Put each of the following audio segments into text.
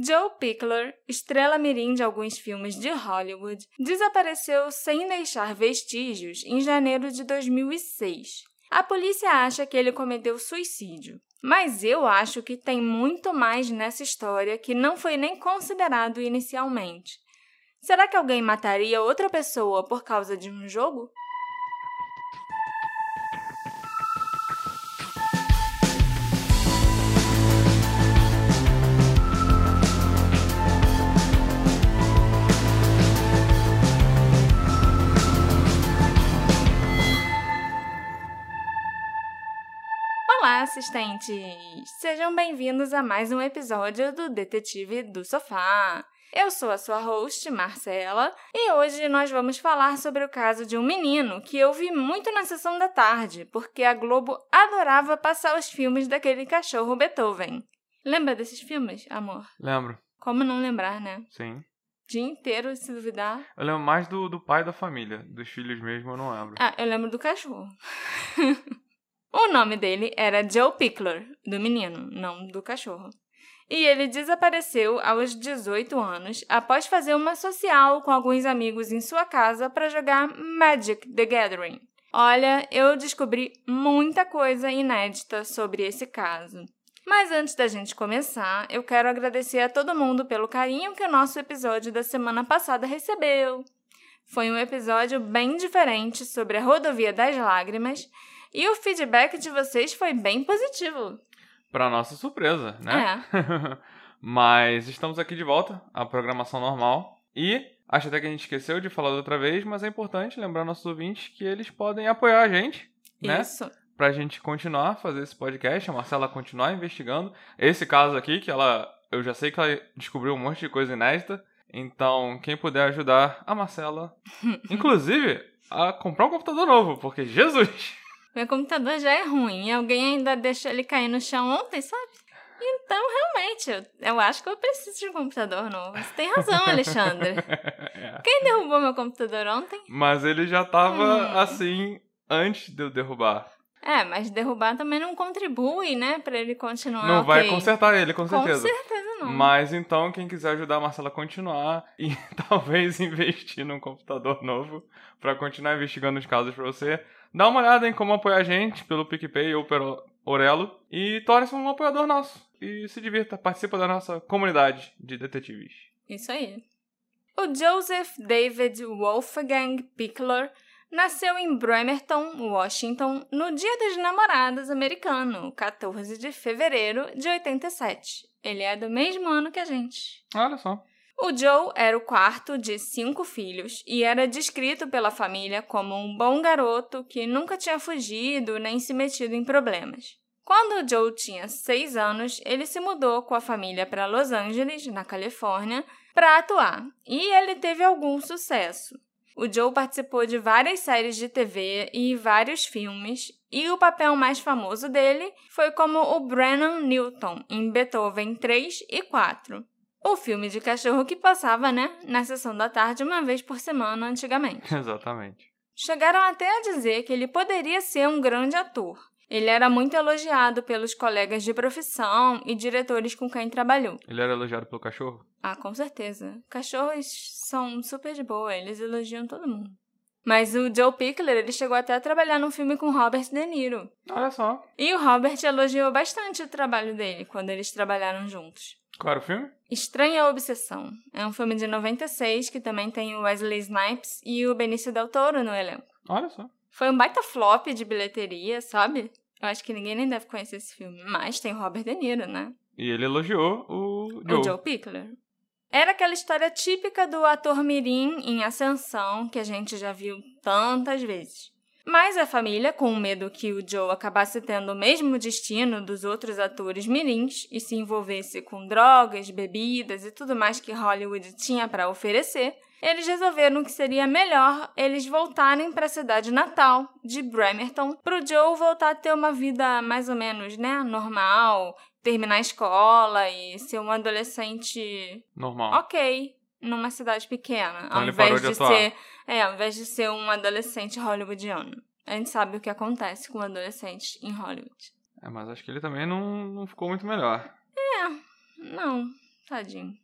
Joe Pickler, estrela mirim de alguns filmes de Hollywood, desapareceu sem deixar vestígios em janeiro de 2006. A polícia acha que ele cometeu suicídio, mas eu acho que tem muito mais nessa história que não foi nem considerado inicialmente. Será que alguém mataria outra pessoa por causa de um jogo? Olá, assistentes! Sejam bem-vindos a mais um episódio do Detetive do Sofá. Eu sou a sua host, Marcela, e hoje nós vamos falar sobre o caso de um menino que eu vi muito na sessão da tarde, porque a Globo adorava passar os filmes daquele cachorro Beethoven. Lembra desses filmes, amor? Lembro, Como não lembrar, né? sim. Dia inteiro, se duvidar. Eu lembro mais do, do pai da família. Dos filhos mesmo, eu não lembro. Ah, eu lembro do cachorro. o nome dele era Joe Pickler, do menino, não do cachorro. E ele desapareceu aos 18 anos após fazer uma social com alguns amigos em sua casa para jogar Magic the Gathering. Olha, eu descobri muita coisa inédita sobre esse caso. Mas antes da gente começar, eu quero agradecer a todo mundo pelo carinho que o nosso episódio da semana passada recebeu. Foi um episódio bem diferente sobre a rodovia das lágrimas e o feedback de vocês foi bem positivo. Pra nossa surpresa, né? É. mas estamos aqui de volta, à programação normal. E acho até que a gente esqueceu de falar da outra vez, mas é importante lembrar nossos ouvintes que eles podem apoiar a gente, né? Isso. Pra gente continuar a fazer esse podcast, a Marcela continuar investigando. Esse caso aqui, que ela. Eu já sei que ela descobriu um monte de coisa inédita. Então, quem puder ajudar a Marcela, inclusive, a comprar um computador novo, porque Jesus! Meu computador já é ruim e alguém ainda deixou ele cair no chão ontem, sabe? Então, realmente, eu, eu acho que eu preciso de um computador novo. Você tem razão, Alexandre. Quem derrubou meu computador ontem? Mas ele já tava Hum. assim antes de eu derrubar. É, mas derrubar também não contribui, né? Pra ele continuar não vai ok. consertar ele, com certeza. Com certeza não. Mas então, quem quiser ajudar a Marcela a continuar e talvez investir num computador novo pra continuar investigando os casos pra você, dá uma olhada em como apoiar a gente pelo PicPay ou pelo Orelo e torne-se um apoiador nosso. E se divirta, participa da nossa comunidade de detetives. Isso aí. O Joseph David Wolfgang Pickler nasceu em Bremerton, Washington, no Dia dos Namorados americano, 14 de fevereiro de 87. Ele é do mesmo ano que a gente. Olha só. O Joe era o quarto de cinco filhos e era descrito pela família como um bom garoto que nunca tinha fugido nem se metido em problemas. Quando o Joe tinha seis anos, ele se mudou com a família para Los Angeles, na Califórnia, para atuar, e ele teve algum sucesso. O Joe participou de várias séries de TV e vários filmes, e o papel mais famoso dele foi como o Brennan Newton em Beethoven 3 e 4. O filme de cachorro que passava, né, na sessão da tarde uma vez por semana antigamente. Exatamente. Chegaram até a dizer que ele poderia ser um grande ator. Ele era muito elogiado pelos colegas de profissão e diretores com quem trabalhou. Ele era elogiado pelo cachorro? Ah, com certeza. Cachorros são super de boa, eles elogiam todo mundo. Mas o Joe Pickler, ele chegou até a trabalhar num filme com Robert De Niro. Olha só. E o Robert elogiou bastante o trabalho dele quando eles trabalharam juntos. Qual era o filme? Estranha Obsessão. É um filme de 96 que também tem o Wesley Snipes e o Benício Del Toro no elenco. Olha só. Foi um baita flop de bilheteria, sabe? Eu acho que ninguém nem deve conhecer esse filme. Mas tem o Robert De Niro, né? E ele elogiou o Joe. O Joe Pickler. Era aquela história típica do ator mirim em ascensão que a gente já viu tantas vezes. Mas a família, com medo que o Joe acabasse tendo o mesmo destino dos outros atores mirins e se envolvesse com drogas, bebidas e tudo mais que Hollywood tinha para oferecer, eles resolveram que seria melhor eles voltarem para a cidade natal de Bremerton, para o Joe voltar a ter uma vida mais ou menos, né, normal, terminar a escola e ser um adolescente Normal. ok numa cidade pequena, Então ao invés de de, ser, é, ao invés de ser um adolescente hollywoodiano. A gente sabe o que acontece com adolescentes em Hollywood. É, mas acho que ele também não, não ficou muito melhor. Não, Tadinho.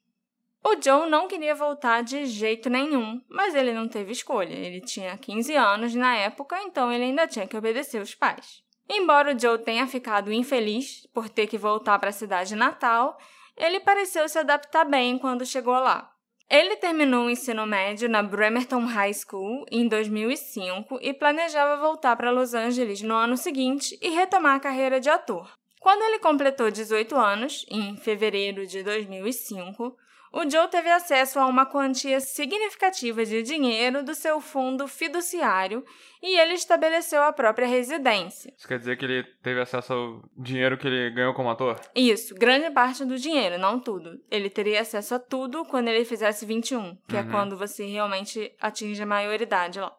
O Joe não queria voltar de jeito nenhum, mas ele não teve escolha. Ele tinha 15 anos na época, então ele ainda tinha que obedecer os pais. Embora o Joe tenha ficado infeliz por ter que voltar para a cidade natal, ele pareceu se adaptar bem quando chegou lá. Ele terminou o ensino médio na Bremerton High School em 2005 e planejava voltar para Los Angeles no ano seguinte e retomar a carreira de ator. Quando ele completou 18 anos, em fevereiro de 2005, o Joe teve acesso a uma quantia significativa de dinheiro do seu fundo fiduciário e ele estabeleceu a própria residência. Isso quer dizer que ele teve acesso ao dinheiro que ele ganhou como ator? Isso, grande parte do dinheiro, não tudo. Ele teria acesso a tudo quando ele fizesse 21, que é uhum. é quando você realmente atinge a maioridade lá.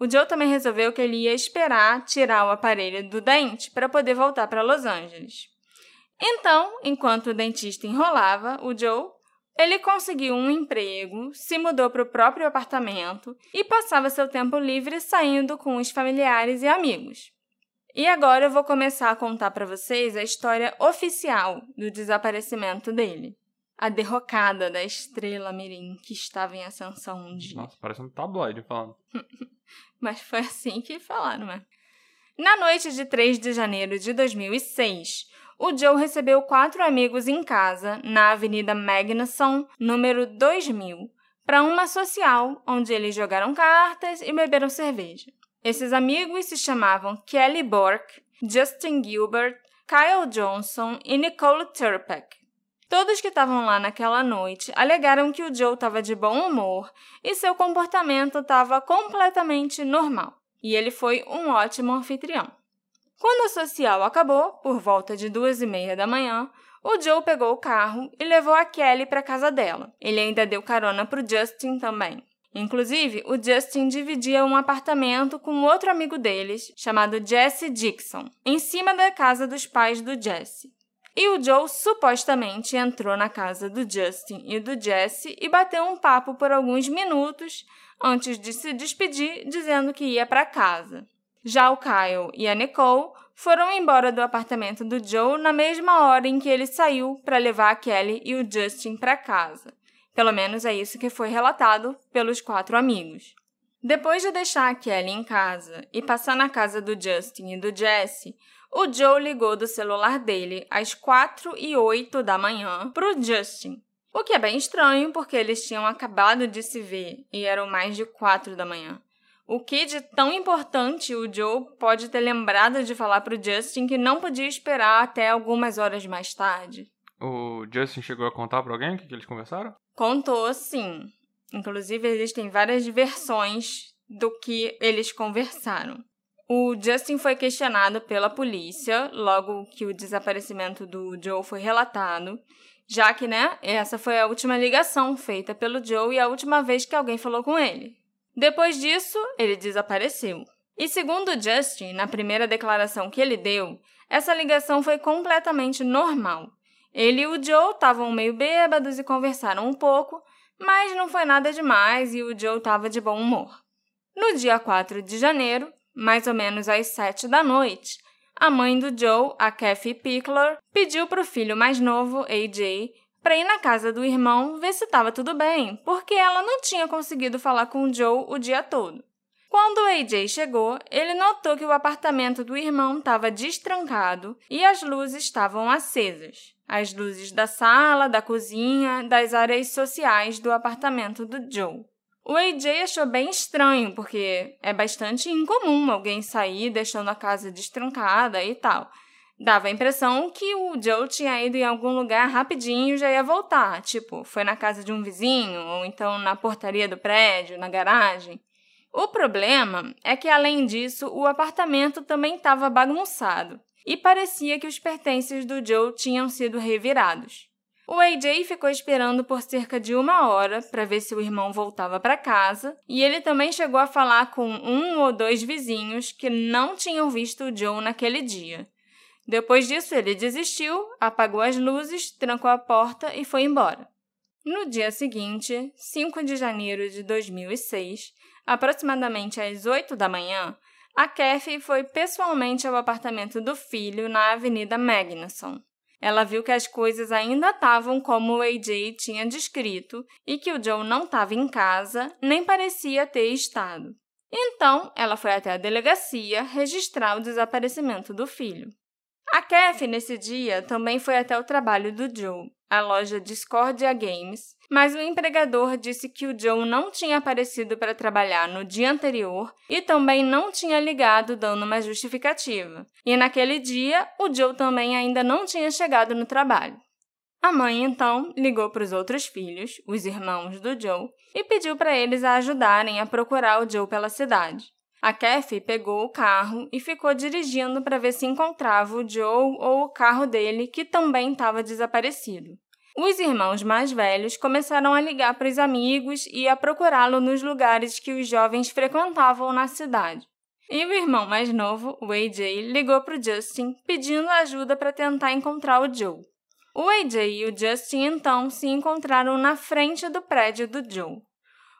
O Joe também resolveu que ele ia esperar tirar o aparelho do dente para poder voltar para Los Angeles. Então, enquanto o dentista enrolava, o Joe ele conseguiu um emprego, se mudou para o próprio apartamento e passava seu tempo livre saindo com os familiares e amigos. E agora eu vou começar a contar para vocês a história oficial do desaparecimento dele. A derrocada da estrela Mirim que estava em ascensão um dia. Nossa, parece um tabloide falando. Mas foi assim que falaram, né? Na noite de 3 de janeiro de 2006, o Joe recebeu quatro amigos em casa, na Avenida Magnuson, número 2000, para uma social onde eles jogaram cartas e beberam cerveja. Esses amigos se chamavam Kelly Bork, Justin Gilbert, Kyle Johnson e Nicole Turpek. Todos que estavam lá naquela noite alegaram que o Joe estava de bom humor e seu comportamento estava completamente normal. E ele foi um ótimo anfitrião. Quando a social acabou, por volta de duas e meia da manhã, o Joe pegou o carro e levou a Kelly para casa dela. Ele ainda deu carona para o Justin também. Inclusive, o Justin dividia um apartamento com outro amigo deles, chamado Jesse Dixon, em cima da casa dos pais do Jesse. E o Joe supostamente entrou na casa do Justin e do Jesse e bateu um papo por alguns minutos antes de se despedir, dizendo que ia para casa. Já o Kyle e a Nicole foram embora do apartamento do Joe na mesma hora em que ele saiu para levar a Kelly e o Justin para casa. Pelo menos é isso que foi relatado pelos quatro amigos. Depois de deixar a Kelly em casa e passar na casa do Justin e do Jesse, o Joe ligou do celular dele às 4 e 8 da manhã para o Justin. O que é bem estranho porque eles tinham acabado de se ver e eram mais de 4 da manhã. O que de tão importante o Joe pode ter lembrado de falar para o Justin que não podia esperar até algumas horas mais tarde? O Justin chegou a contar para alguém o que, que eles conversaram? Contou, sim. Inclusive, existem várias versões do que eles conversaram. O Justin foi questionado pela polícia logo que o desaparecimento do Joe foi relatado, já que, né, essa foi a última ligação feita pelo Joe e a última vez que alguém falou com ele. Depois disso, ele desapareceu. E segundo Justin, na primeira declaração que ele deu, essa ligação foi completamente normal. Ele e o Joe estavam meio bêbados e conversaram um pouco, mas não foi nada demais e o Joe estava de bom humor. No dia 4 de janeiro, mais ou menos às 7 da noite, a mãe do Joe, a Kathy Pickler, pediu para o filho mais novo, AJ, para ir na casa do irmão ver se estava tudo bem, porque ela não tinha conseguido falar com o Joe o dia todo. Quando o AJ chegou, ele notou que o apartamento do irmão estava destrancado e as luzes estavam acesas. As luzes da sala, da cozinha, das áreas sociais do apartamento do Joe. O AJ achou bem estranho, porque é bastante incomum alguém sair deixando a casa destrancada e tal. Dava a impressão que o Joe tinha ido em algum lugar rapidinho e já ia voltar. Tipo, foi na casa de um vizinho, ou então na portaria do prédio, na garagem. O problema é que, além disso, o apartamento também estava bagunçado e parecia que os pertences do Joe tinham sido revirados. O AJ ficou esperando por cerca de uma hora para ver se o irmão voltava para casa, e ele também chegou a falar com um ou dois vizinhos que não tinham visto o Joe naquele dia. Depois disso, ele desistiu, apagou as luzes, trancou a porta e foi embora. No dia seguinte, 5 de janeiro de 2006, aproximadamente às 8 da manhã, a Kathy foi pessoalmente ao apartamento do filho na Avenida Magnuson. Ela viu que as coisas ainda estavam como o AJ tinha descrito e que o Joe não estava em casa, nem parecia ter estado. Então, ela foi até a delegacia registrar o desaparecimento do filho. A Kathy, nesse dia, também foi até o trabalho do Joe, a loja Discordia Games, mas o empregador disse que o Joe não tinha aparecido para trabalhar no dia anterior e também não tinha ligado dando uma justificativa. E naquele dia, o Joe também ainda não tinha chegado no trabalho. A mãe então ligou para os outros filhos, os irmãos do Joe, e pediu para eles a ajudarem a procurar o Joe pela cidade. A Kathy pegou o carro e ficou dirigindo para ver se encontrava o Joe ou o carro dele, que também estava desaparecido. Os irmãos mais velhos começaram a ligar para os amigos e a procurá-lo nos lugares que os jovens frequentavam na cidade. E o irmão mais novo, o AJ, ligou para o Justin pedindo ajuda para tentar encontrar o Joe. O AJ e o Justin então se encontraram na frente do prédio do Joe.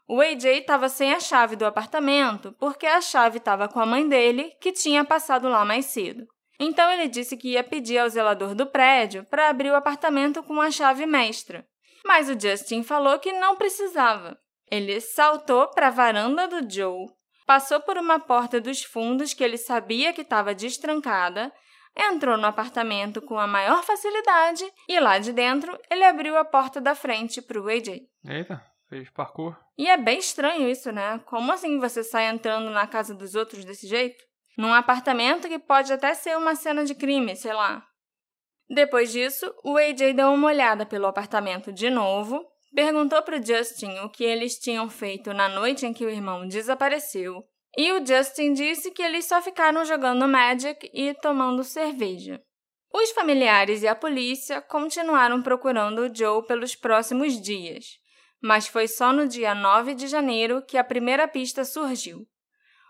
O AJ estava sem a chave do apartamento porque a chave estava com a mãe dele, que tinha passado lá mais cedo. Então ele disse que ia pedir ao zelador do prédio para abrir o apartamento com a chave mestra. Mas o Justin falou que não precisava. Ele saltou para a varanda do Joe, passou por uma porta dos fundos que ele sabia que estava destrancada, entrou no apartamento com a maior facilidade e lá de dentro ele abriu a porta da frente para o AJ. Eita, fez parkour. E é bem estranho isso, né? Como assim você sai entrando na casa dos outros desse jeito? Num apartamento que pode até ser uma cena de crime, sei lá. Depois disso, o AJ deu uma olhada pelo apartamento de novo, perguntou para Justin o que eles tinham feito na noite em que o irmão desapareceu, e o Justin disse que eles só ficaram jogando Magic e tomando cerveja. Os familiares e a polícia continuaram procurando o Joe pelos próximos dias mas foi só no dia 9 de janeiro que a primeira pista surgiu.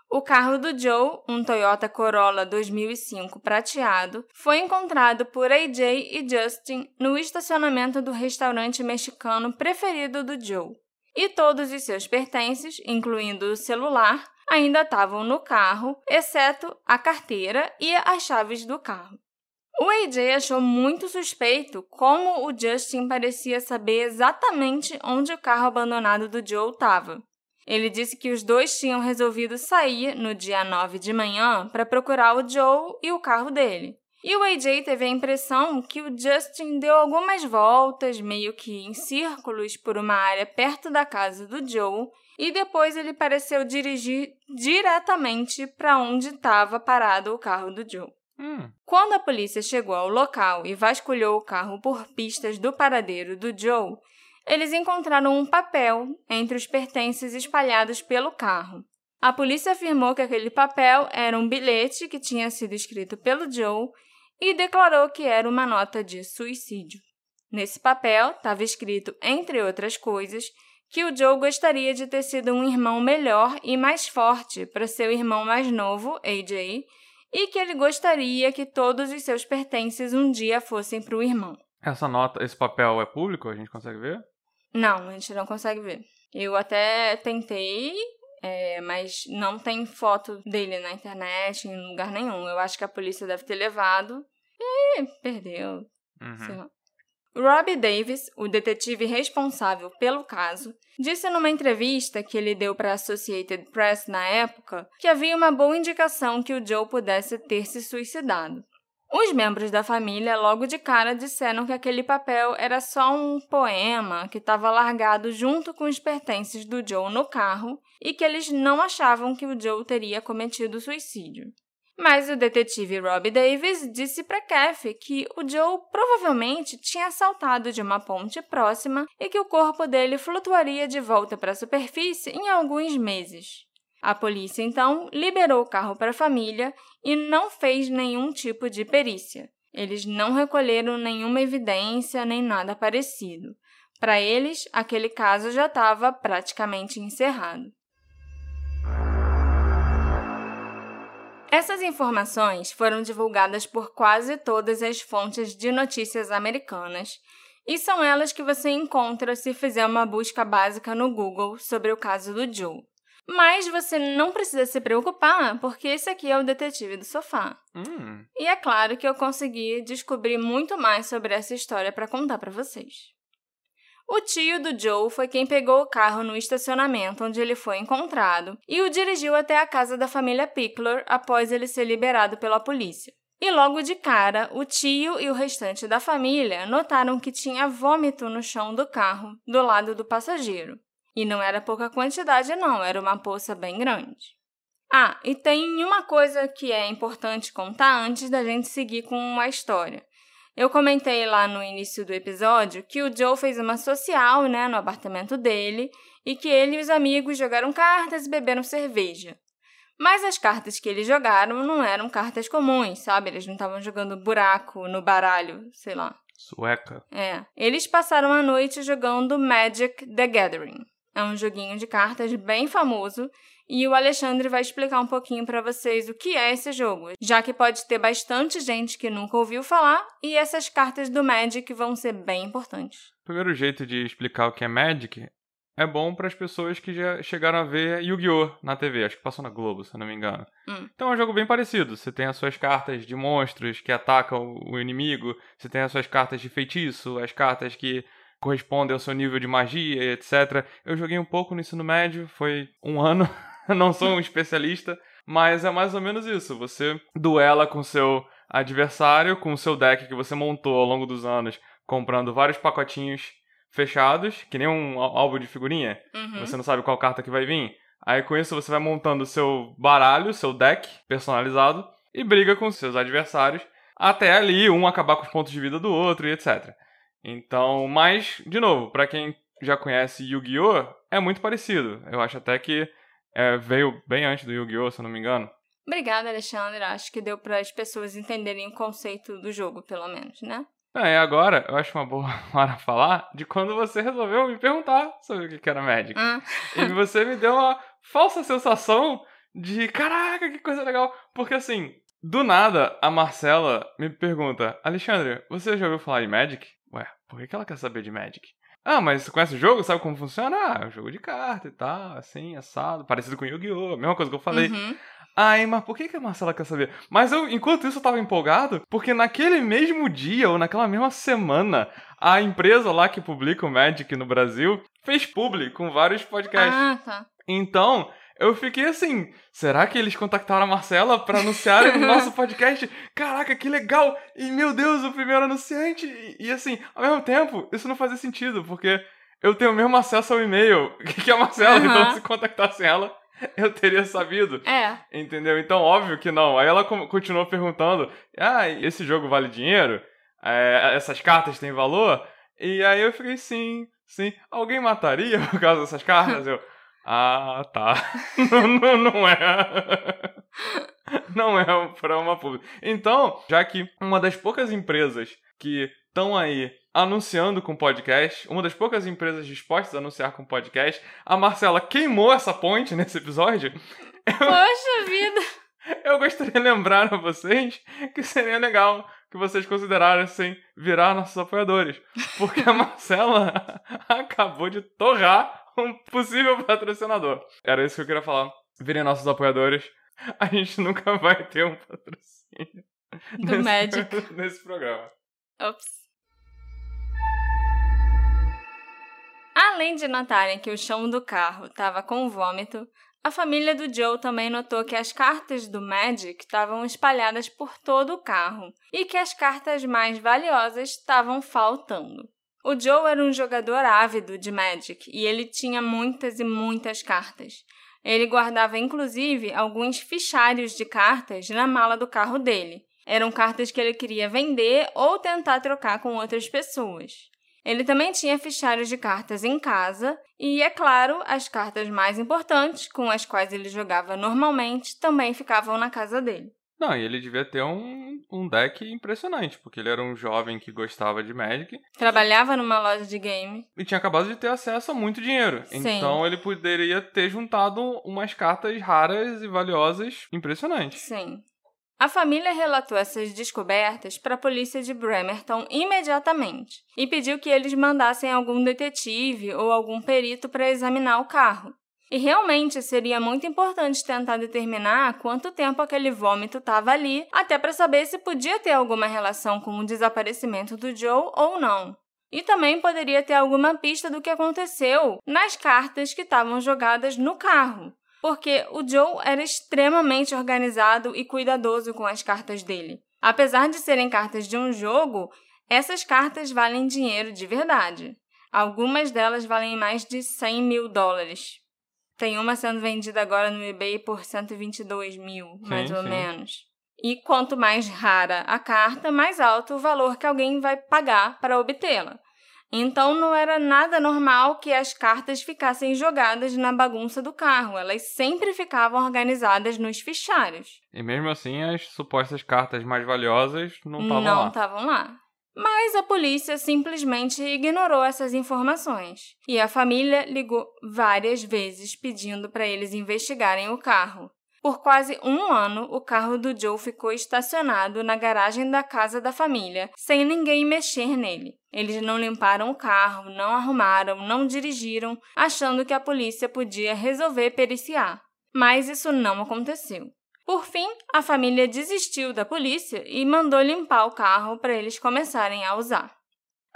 O carro do Joe, um Toyota Corolla 2005 prateado, foi encontrado por AJ e Justin no estacionamento do restaurante mexicano preferido do Joe. E todos os seus pertences, incluindo o celular, ainda estavam no carro, exceto a carteira e as chaves do carro. O AJ achou muito suspeito como o Justin parecia saber exatamente onde o carro abandonado do Joe estava. Ele disse que os dois tinham resolvido sair no dia 9 de manhã para procurar o Joe e o carro dele. E o AJ teve a impressão que o Justin deu algumas voltas, meio que em círculos, por uma área perto da casa do Joe, e depois ele pareceu dirigir diretamente para onde estava parado o carro do Joe. Hum. Quando a polícia chegou ao local e vasculhou o carro por pistas do paradeiro do Joe, eles encontraram um papel entre os pertences espalhados pelo carro. A polícia afirmou que aquele papel era um bilhete que tinha sido escrito pelo Joe e declarou que era uma nota de suicídio. Nesse papel estava escrito, entre outras coisas, que o Joe gostaria de ter sido um irmão melhor e mais forte para seu irmão mais novo, AJ, e que ele gostaria que todos os seus pertences um dia fossem para o irmão. Essa nota, esse papel é público? A gente consegue ver? Não, a gente não consegue ver. Eu até tentei, é, mas não tem foto dele na internet, em lugar nenhum. Eu acho que a polícia deve ter levado e perdeu. Uhum. Robbie Davis, o detetive responsável pelo caso, disse numa entrevista que ele deu para a Associated Press na época que havia uma boa indicação que o Joe pudesse ter se suicidado. Os membros da família logo de cara disseram que aquele papel era só um poema que estava largado junto com os pertences do Joe no carro e que eles não achavam que o Joe teria cometido suicídio. Mas o detetive Rob Davis disse para Kathy que o Joe provavelmente tinha saltado de uma ponte próxima e que o corpo dele flutuaria de volta para a superfície em alguns meses. A polícia então liberou o carro para a família e não fez nenhum tipo de perícia. Eles não recolheram nenhuma evidência nem nada parecido. Para eles, aquele caso já estava praticamente encerrado. Essas informações foram divulgadas por quase todas as fontes de notícias americanas e são elas que você encontra se fizer uma busca básica no Google sobre o caso do Joe. Mas você não precisa se preocupar, porque esse aqui é o detetive do sofá. Hum. E é claro que eu consegui descobrir muito mais sobre essa história para contar para vocês. O tio do Joe foi quem pegou o carro no estacionamento onde ele foi encontrado e o dirigiu até a casa da família Pickler após ele ser liberado pela polícia. E logo de cara, o tio e o restante da família notaram que tinha vômito no chão do carro, do lado do passageiro. E não era pouca quantidade, não, era uma poça bem grande. Ah, e tem uma coisa que é importante contar antes da gente seguir com a história. Eu comentei lá no início do episódio que o Joe fez uma social, né, no apartamento dele e que ele e os amigos jogaram cartas e beberam cerveja. Mas as cartas que eles jogaram não eram cartas comuns, sabe? Eles não estavam jogando buraco no baralho, sei lá. Sueca. É. Eles passaram a noite jogando Magic the Gathering. É um joguinho de cartas bem famoso e o Alexandre vai explicar um pouquinho para vocês o que é esse jogo, já que pode ter bastante gente que nunca ouviu falar e essas cartas do Magic vão ser bem importantes. O primeiro jeito de explicar o que é Magic é bom para as pessoas que já chegaram a ver Yu-Gi-Oh! na TV, acho que passou na Globo, se eu não me engano. Hum. Então é um jogo bem parecido. Você tem as suas cartas de monstros que atacam o inimigo, você tem as suas cartas de feitiço, as cartas que correspondem ao seu nível de magia, etc. Eu joguei um pouco no ensino médio, foi um ano, não sou um especialista, mas é mais ou menos isso. Você duela com seu adversário, com o seu deck que você montou ao longo dos anos, comprando vários pacotinhos fechados, que nem um álbum de figurinha. Uhum. Você não sabe qual carta que vai vir. Aí com isso você vai montando seu baralho, seu deck personalizado e briga com seus adversários até ali um acabar com os pontos de vida do outro e etc. Então, mas de novo, para quem já conhece Yu-Gi-Oh, é muito parecido. Eu acho até que é, veio bem antes do Yu-Gi-Oh, se eu não me engano. Obrigada, Alexandre. Acho que deu para as pessoas entenderem o conceito do jogo, pelo menos, né? É, e agora eu acho uma boa hora falar de quando você resolveu me perguntar sobre o que era Magic. Ah. E você me deu uma falsa sensação de caraca, que coisa legal. Porque assim, do nada, a Marcela me pergunta: Alexandre, você já ouviu falar de Magic? Ué, por que ela quer saber de Magic? Ah, mas você conhece o jogo? Sabe como funciona? Ah, é um jogo de carta e tal, assim, assado, parecido com Yu-Gi-Oh! Mesma coisa que eu falei. Uhum. Ai, mas por que, que a Marcela quer saber? Mas eu, enquanto isso, eu tava empolgado, porque naquele mesmo dia, ou naquela mesma semana, a empresa lá que publica o Magic no Brasil fez publi com vários podcasts. Ah, tá. Então, eu fiquei assim, será que eles contactaram a Marcela pra anunciarem no nosso podcast? Caraca, que legal! E meu Deus, o primeiro anunciante! E, e, assim, ao mesmo tempo, isso não fazia sentido, porque eu tenho o mesmo acesso ao e-mail que a Marcela, Aham. então se contactassem ela, eu teria sabido. É. Entendeu? Então, óbvio que não. Aí ela continuou perguntando: Ah, esse jogo vale dinheiro? É, essas cartas têm valor? E aí eu fiquei: Sim, sim. Alguém mataria por causa dessas cartas? Eu. Ah, tá. não, não, não é. não é pra uma pública. Então, já que uma das poucas empresas que estão aí anunciando com podcast, uma das poucas empresas dispostas a anunciar com podcast, a Marcela queimou essa ponte nesse episódio. Poxa vida. Eu gostaria de lembrar a vocês que seria legal que vocês considerassem virar nossos apoiadores. Porque a Marcela acabou de torrar um possível patrocinador. Era isso que eu queria falar. Virem nossos apoiadores. A gente nunca vai ter um patrocínio Do nesse, Magic. nesse programa. Ops. Além de notarem que o chão do carro estava com vômito, a família do Joe também notou que as cartas do Magic estavam espalhadas por todo o carro e que as cartas mais valiosas estavam faltando. O Joe era um jogador ávido de Magic e ele tinha muitas e muitas cartas. Ele guardava inclusive alguns fichários de cartas na mala do carro dele. Eram cartas que ele queria vender ou tentar trocar com outras pessoas. Ele também tinha fichários de cartas em casa e, é claro, as cartas mais importantes, com as quais ele jogava normalmente, também ficavam na casa dele. Não, e ele devia ter um, um deck impressionante, porque ele era um jovem que gostava de Magic Trabalhava numa loja de game. e tinha acabado de ter acesso a muito dinheiro. Sim. Então ele poderia ter juntado umas cartas raras e valiosas impressionantes. Sim. A família relatou essas descobertas para a polícia de Bremerton imediatamente e pediu que eles mandassem algum detetive ou algum perito para examinar o carro. E realmente seria muito importante tentar determinar quanto tempo aquele vômito estava ali, até para saber se podia ter alguma relação com o desaparecimento do Joe ou não. E também poderia ter alguma pista do que aconteceu nas cartas que estavam jogadas no carro, porque o Joe era extremamente organizado e cuidadoso com as cartas dele. Apesar de serem cartas de um jogo, essas cartas valem dinheiro de verdade. Algumas delas valem mais de 100 mil dólares. Tem uma sendo vendida agora no eBay por 122 mil, mais Sim, ou sim. menos. E quanto mais rara a carta, mais alto o valor que alguém vai pagar para obtê-la. Então não era nada normal que as cartas ficassem jogadas na bagunça do carro, elas sempre ficavam organizadas nos fichários. E mesmo assim, as supostas cartas mais valiosas não estavam não lá. estavam lá. Mas a polícia simplesmente ignorou essas informações e a família ligou várias vezes pedindo para eles investigarem o carro. Por quase um ano, o carro do Joe ficou estacionado na garagem da casa da família, sem ninguém mexer nele. Eles não limparam o carro, não arrumaram, não dirigiram, achando que a polícia podia resolver periciar. Mas isso não aconteceu. Por fim, a família desistiu da polícia e mandou limpar o carro para eles começarem a usar.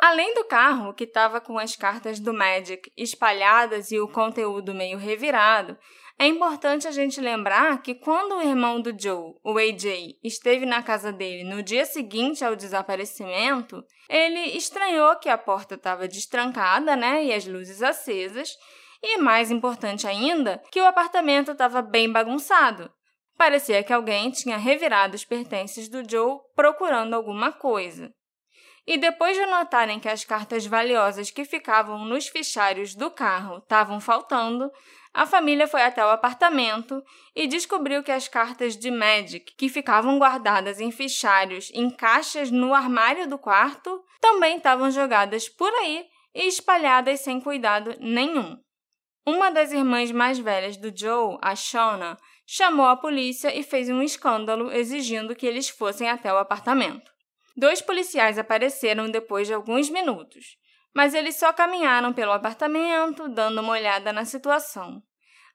Além do carro, que estava com as cartas do Magic espalhadas e o conteúdo meio revirado, é importante a gente lembrar que quando o irmão do Joe, o AJ, esteve na casa dele no dia seguinte ao desaparecimento, ele estranhou que a porta estava destrancada, né, e as luzes acesas, e mais importante ainda, que o apartamento estava bem bagunçado. Parecia que alguém tinha revirado os pertences do Joe procurando alguma coisa. E depois de notarem que as cartas valiosas que ficavam nos fichários do carro estavam faltando, a família foi até o apartamento e descobriu que as cartas de Magic, que ficavam guardadas em fichários em caixas no armário do quarto, também estavam jogadas por aí e espalhadas sem cuidado nenhum. Uma das irmãs mais velhas do Joe, a Shona, chamou a polícia e fez um escândalo exigindo que eles fossem até o apartamento. Dois policiais apareceram depois de alguns minutos, mas eles só caminharam pelo apartamento, dando uma olhada na situação.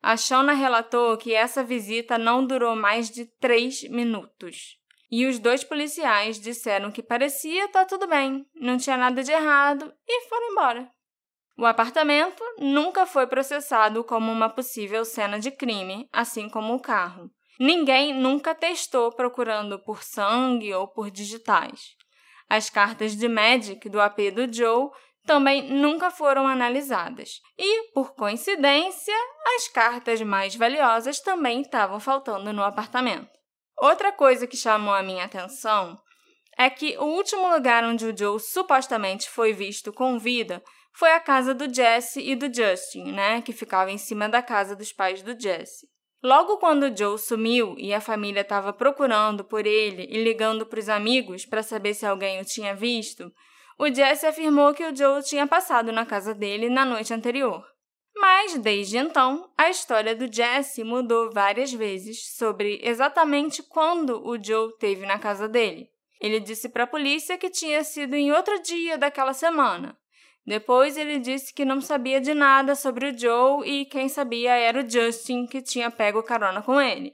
A Shona relatou que essa visita não durou mais de três minutos. E os dois policiais disseram que parecia estar tudo bem, não tinha nada de errado e foram embora. O apartamento nunca foi processado como uma possível cena de crime, assim como o carro. Ninguém nunca testou procurando por sangue ou por digitais. As cartas de Magic do AP do Joe também nunca foram analisadas. E, por coincidência, as cartas mais valiosas também estavam faltando no apartamento. Outra coisa que chamou a minha atenção é que o último lugar onde o Joe supostamente foi visto com vida foi a casa do Jesse e do Justin, né, que ficava em cima da casa dos pais do Jesse. Logo quando o Joe sumiu e a família estava procurando por ele e ligando para os amigos para saber se alguém o tinha visto, o Jesse afirmou que o Joe tinha passado na casa dele na noite anterior. Mas, desde então, a história do Jesse mudou várias vezes sobre exatamente quando o Joe teve na casa dele. Ele disse para a polícia que tinha sido em outro dia daquela semana. Depois ele disse que não sabia de nada sobre o Joe e quem sabia era o Justin, que tinha pego carona com ele.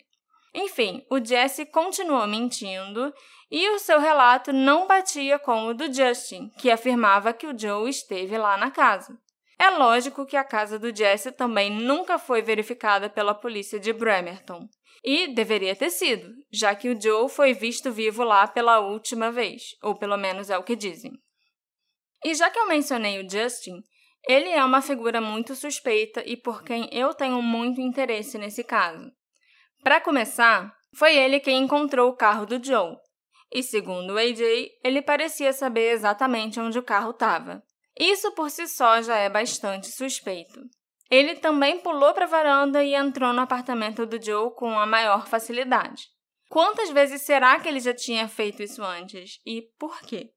Enfim, o Jesse continuou mentindo e o seu relato não batia com o do Justin, que afirmava que o Joe esteve lá na casa. É lógico que a casa do Jesse também nunca foi verificada pela polícia de Bremerton. E deveria ter sido, já que o Joe foi visto vivo lá pela última vez, ou pelo menos é o que dizem. E já que eu mencionei o Justin, ele é uma figura muito suspeita e por quem eu tenho muito interesse nesse caso. Para começar, foi ele quem encontrou o carro do Joe. E segundo o AJ, ele parecia saber exatamente onde o carro estava. Isso por si só já é bastante suspeito. Ele também pulou para a varanda e entrou no apartamento do Joe com a maior facilidade. Quantas vezes será que ele já tinha feito isso antes e por quê?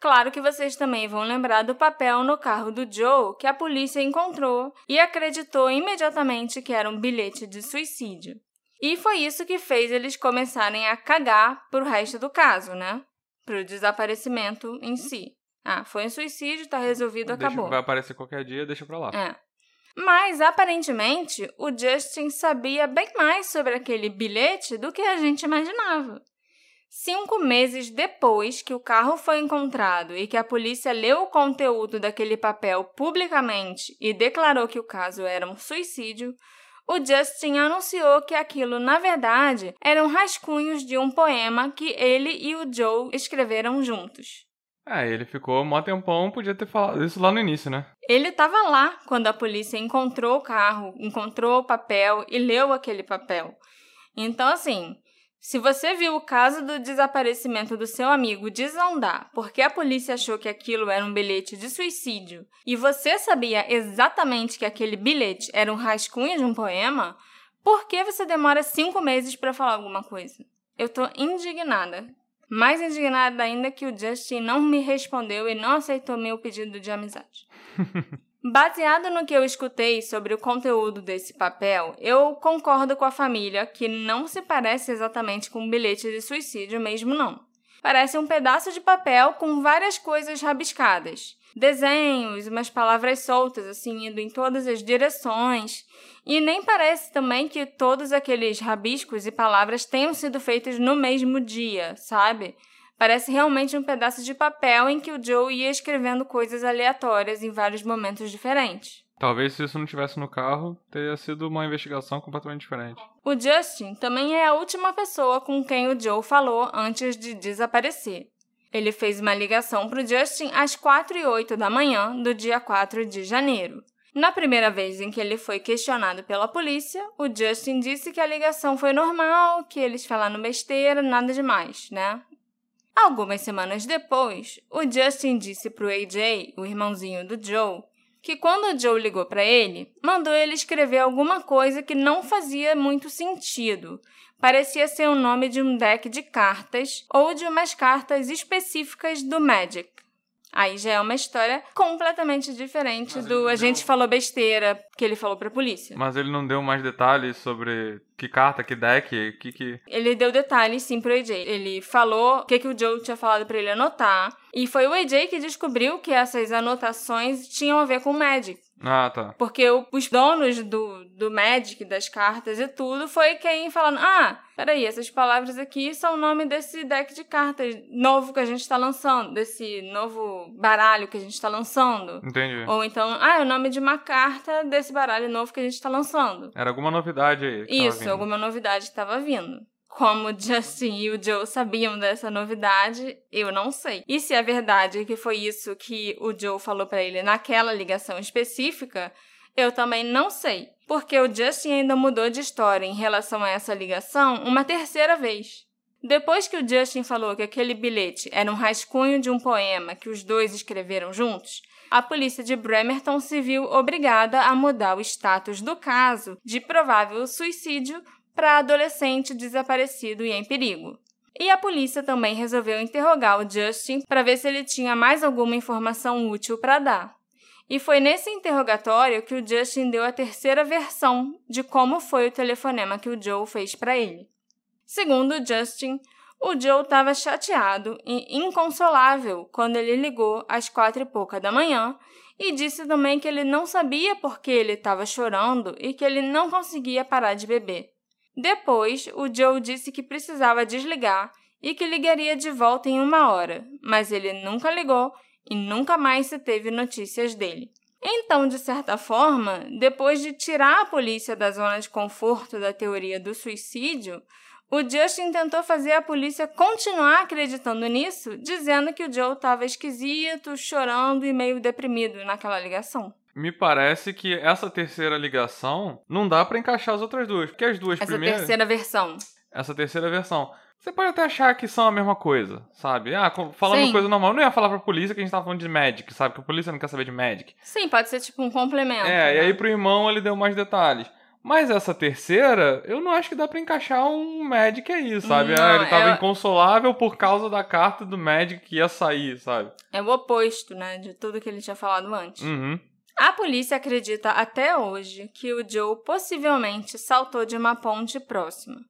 Claro que vocês também vão lembrar do papel no carro do Joe que a polícia encontrou e acreditou imediatamente que era um bilhete de suicídio. E foi isso que fez eles começarem a cagar pro resto do caso, né? Pro desaparecimento em si. Ah, foi um suicídio, tá resolvido, Deixa- acabou. Vai aparecer qualquer dia, deixa pra lá. É. Mas, aparentemente, o Justin sabia bem mais sobre aquele bilhete do que a gente imaginava. Cinco meses depois que o carro foi encontrado e que a polícia leu o conteúdo daquele papel publicamente e declarou que o caso era um suicídio, o Justin anunciou que aquilo, na verdade, eram rascunhos de um poema que ele e o Joe escreveram juntos. É, ele ficou mó tempão, podia ter falado isso lá no início, né? Ele estava lá quando a polícia encontrou o carro, encontrou o papel e leu aquele papel. Então, assim, se você viu o caso do desaparecimento do seu amigo desandar porque a polícia achou que aquilo era um bilhete de suicídio e você sabia exatamente que aquele bilhete era um rascunho de um poema, por que você demora cinco meses para falar alguma coisa? Eu tô indignada. Mais indignada ainda que o Justin não me respondeu e não aceitou meu pedido de amizade. Baseado no que eu escutei sobre o conteúdo desse papel, eu concordo com a família que não se parece exatamente com um bilhete de suicídio mesmo não. Parece um pedaço de papel com várias coisas rabiscadas. Desenhos, umas palavras soltas, assim, indo em todas as direções. E nem parece também que todos aqueles rabiscos e palavras tenham sido feitos no mesmo dia, sabe? Parece realmente um pedaço de papel em que o Joe ia escrevendo coisas aleatórias em vários momentos diferentes. Talvez se isso não tivesse no carro, teria sido uma investigação completamente diferente. O Justin também é a última pessoa com quem o Joe falou antes de desaparecer. Ele fez uma ligação para o Justin às 4 e 8 da manhã do dia 4 de janeiro. Na primeira vez em que ele foi questionado pela polícia, o Justin disse que a ligação foi normal, que eles falaram besteira, nada demais, né? Algumas semanas depois, o Justin disse para o AJ, o irmãozinho do Joe, que quando o Joe ligou para ele, mandou ele escrever alguma coisa que não fazia muito sentido. Parecia ser o nome de um deck de cartas ou de umas cartas específicas do Magic. Aí já é uma história completamente diferente Mas do a gente falou besteira que ele falou pra polícia. Mas ele não deu mais detalhes sobre que carta, que deck, que que... Ele deu detalhes sim pro AJ. Ele falou o que, que o Joe tinha falado para ele anotar. E foi o AJ que descobriu que essas anotações tinham a ver com Magic. Ah, tá. Porque o, os donos do, do Magic, das cartas e tudo, foi quem falando: ah, peraí, essas palavras aqui são o nome desse deck de cartas novo que a gente tá lançando, desse novo baralho que a gente tá lançando. Entendi. Ou então, ah, é o nome de uma carta desse baralho novo que a gente tá lançando. Era alguma novidade aí. Isso, alguma novidade que tava vindo. Como Justin e o Joe sabiam dessa novidade, eu não sei. E se é verdade que foi isso que o Joe falou para ele naquela ligação específica, eu também não sei. Porque o Justin ainda mudou de história em relação a essa ligação uma terceira vez. Depois que o Justin falou que aquele bilhete era um rascunho de um poema que os dois escreveram juntos, a polícia de Bremerton se viu obrigada a mudar o status do caso de provável suicídio para adolescente desaparecido e em perigo. E a polícia também resolveu interrogar o Justin para ver se ele tinha mais alguma informação útil para dar. E foi nesse interrogatório que o Justin deu a terceira versão de como foi o telefonema que o Joe fez para ele. Segundo Justin, o Joe estava chateado e inconsolável quando ele ligou às quatro e pouca da manhã e disse também que ele não sabia por que ele estava chorando e que ele não conseguia parar de beber. Depois, o Joe disse que precisava desligar e que ligaria de volta em uma hora, mas ele nunca ligou e nunca mais se teve notícias dele. Então, de certa forma, depois de tirar a polícia da zona de conforto da teoria do suicídio, o Justin tentou fazer a polícia continuar acreditando nisso, dizendo que o Joe estava esquisito, chorando e meio deprimido naquela ligação me parece que essa terceira ligação não dá para encaixar as outras duas. Porque as duas essa primeiras. Essa terceira versão. Essa terceira versão. Você pode até achar que são a mesma coisa, sabe? Ah, falando Sim. coisa normal. Eu não ia falar pra polícia que a gente tava falando de Magic, sabe? Que a polícia não quer saber de Magic. Sim, pode ser tipo um complemento. É, né? e aí pro irmão ele deu mais detalhes. Mas essa terceira, eu não acho que dá para encaixar um Magic aí, sabe? Não, ah, ele tava é... inconsolável por causa da carta do Magic que ia sair, sabe? É o oposto, né? De tudo que ele tinha falado antes. Uhum. A polícia acredita até hoje que o Joe possivelmente saltou de uma ponte próxima.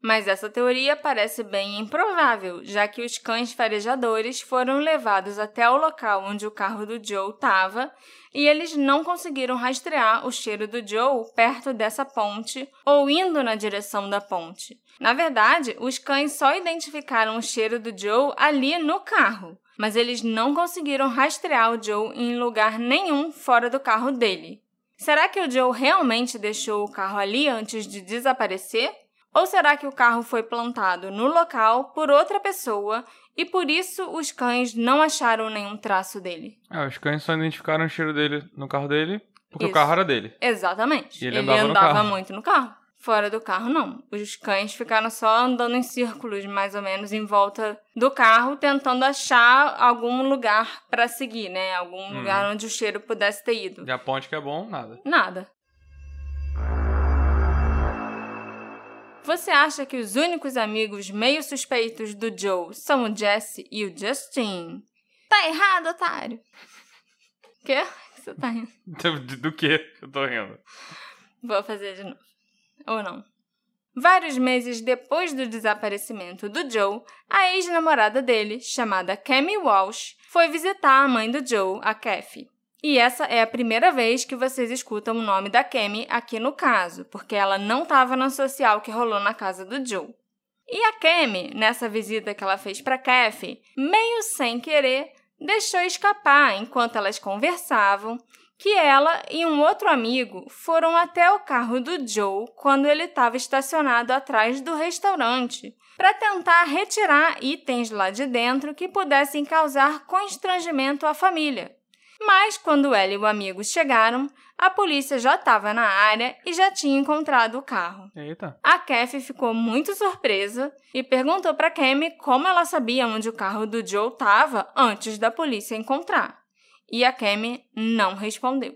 Mas essa teoria parece bem improvável, já que os cães farejadores foram levados até o local onde o carro do Joe estava e eles não conseguiram rastrear o cheiro do Joe perto dessa ponte ou indo na direção da ponte. Na verdade, os cães só identificaram o cheiro do Joe ali no carro, mas eles não conseguiram rastrear o Joe em lugar nenhum fora do carro dele. Será que o Joe realmente deixou o carro ali antes de desaparecer? Ou será que o carro foi plantado no local por outra pessoa e por isso os cães não acharam nenhum traço dele? É, os cães só identificaram o cheiro dele no carro dele porque Isso. o carro era dele. Exatamente. E ele andava no carro. muito no carro. Fora do carro, não. Os cães ficaram só andando em círculos, mais ou menos, em volta do carro, tentando achar algum lugar para seguir, né? Algum Hum. lugar onde o cheiro pudesse ter ido. E a ponte que é bom, nada. Nada. Você acha que os únicos amigos meio suspeitos do Joe são o Jesse e o Justin? Tá errado, otário. Quê? Você tá rindo? Do, do que eu tô rindo? Vou fazer de novo. Ou não. Vários meses depois do desaparecimento do Joe, a ex-namorada dele, chamada Cammy Walsh, foi visitar a mãe do Joe, a Kathy. E essa é a primeira vez que vocês escutam o nome da Cammy aqui no caso, porque ela não estava na social que rolou na casa do Joe. E a Cammy, nessa visita que ela fez para Kathy, meio sem querer, deixou escapar enquanto elas conversavam que ela e um outro amigo foram até o carro do Joe quando ele estava estacionado atrás do restaurante para tentar retirar itens lá de dentro que pudessem causar constrangimento à família. Mas quando ela e o amigo chegaram, a polícia já estava na área e já tinha encontrado o carro. Eita. A Kathy ficou muito surpresa e perguntou para Cammy como ela sabia onde o carro do Joe estava antes da polícia encontrar. E a Cammy não respondeu.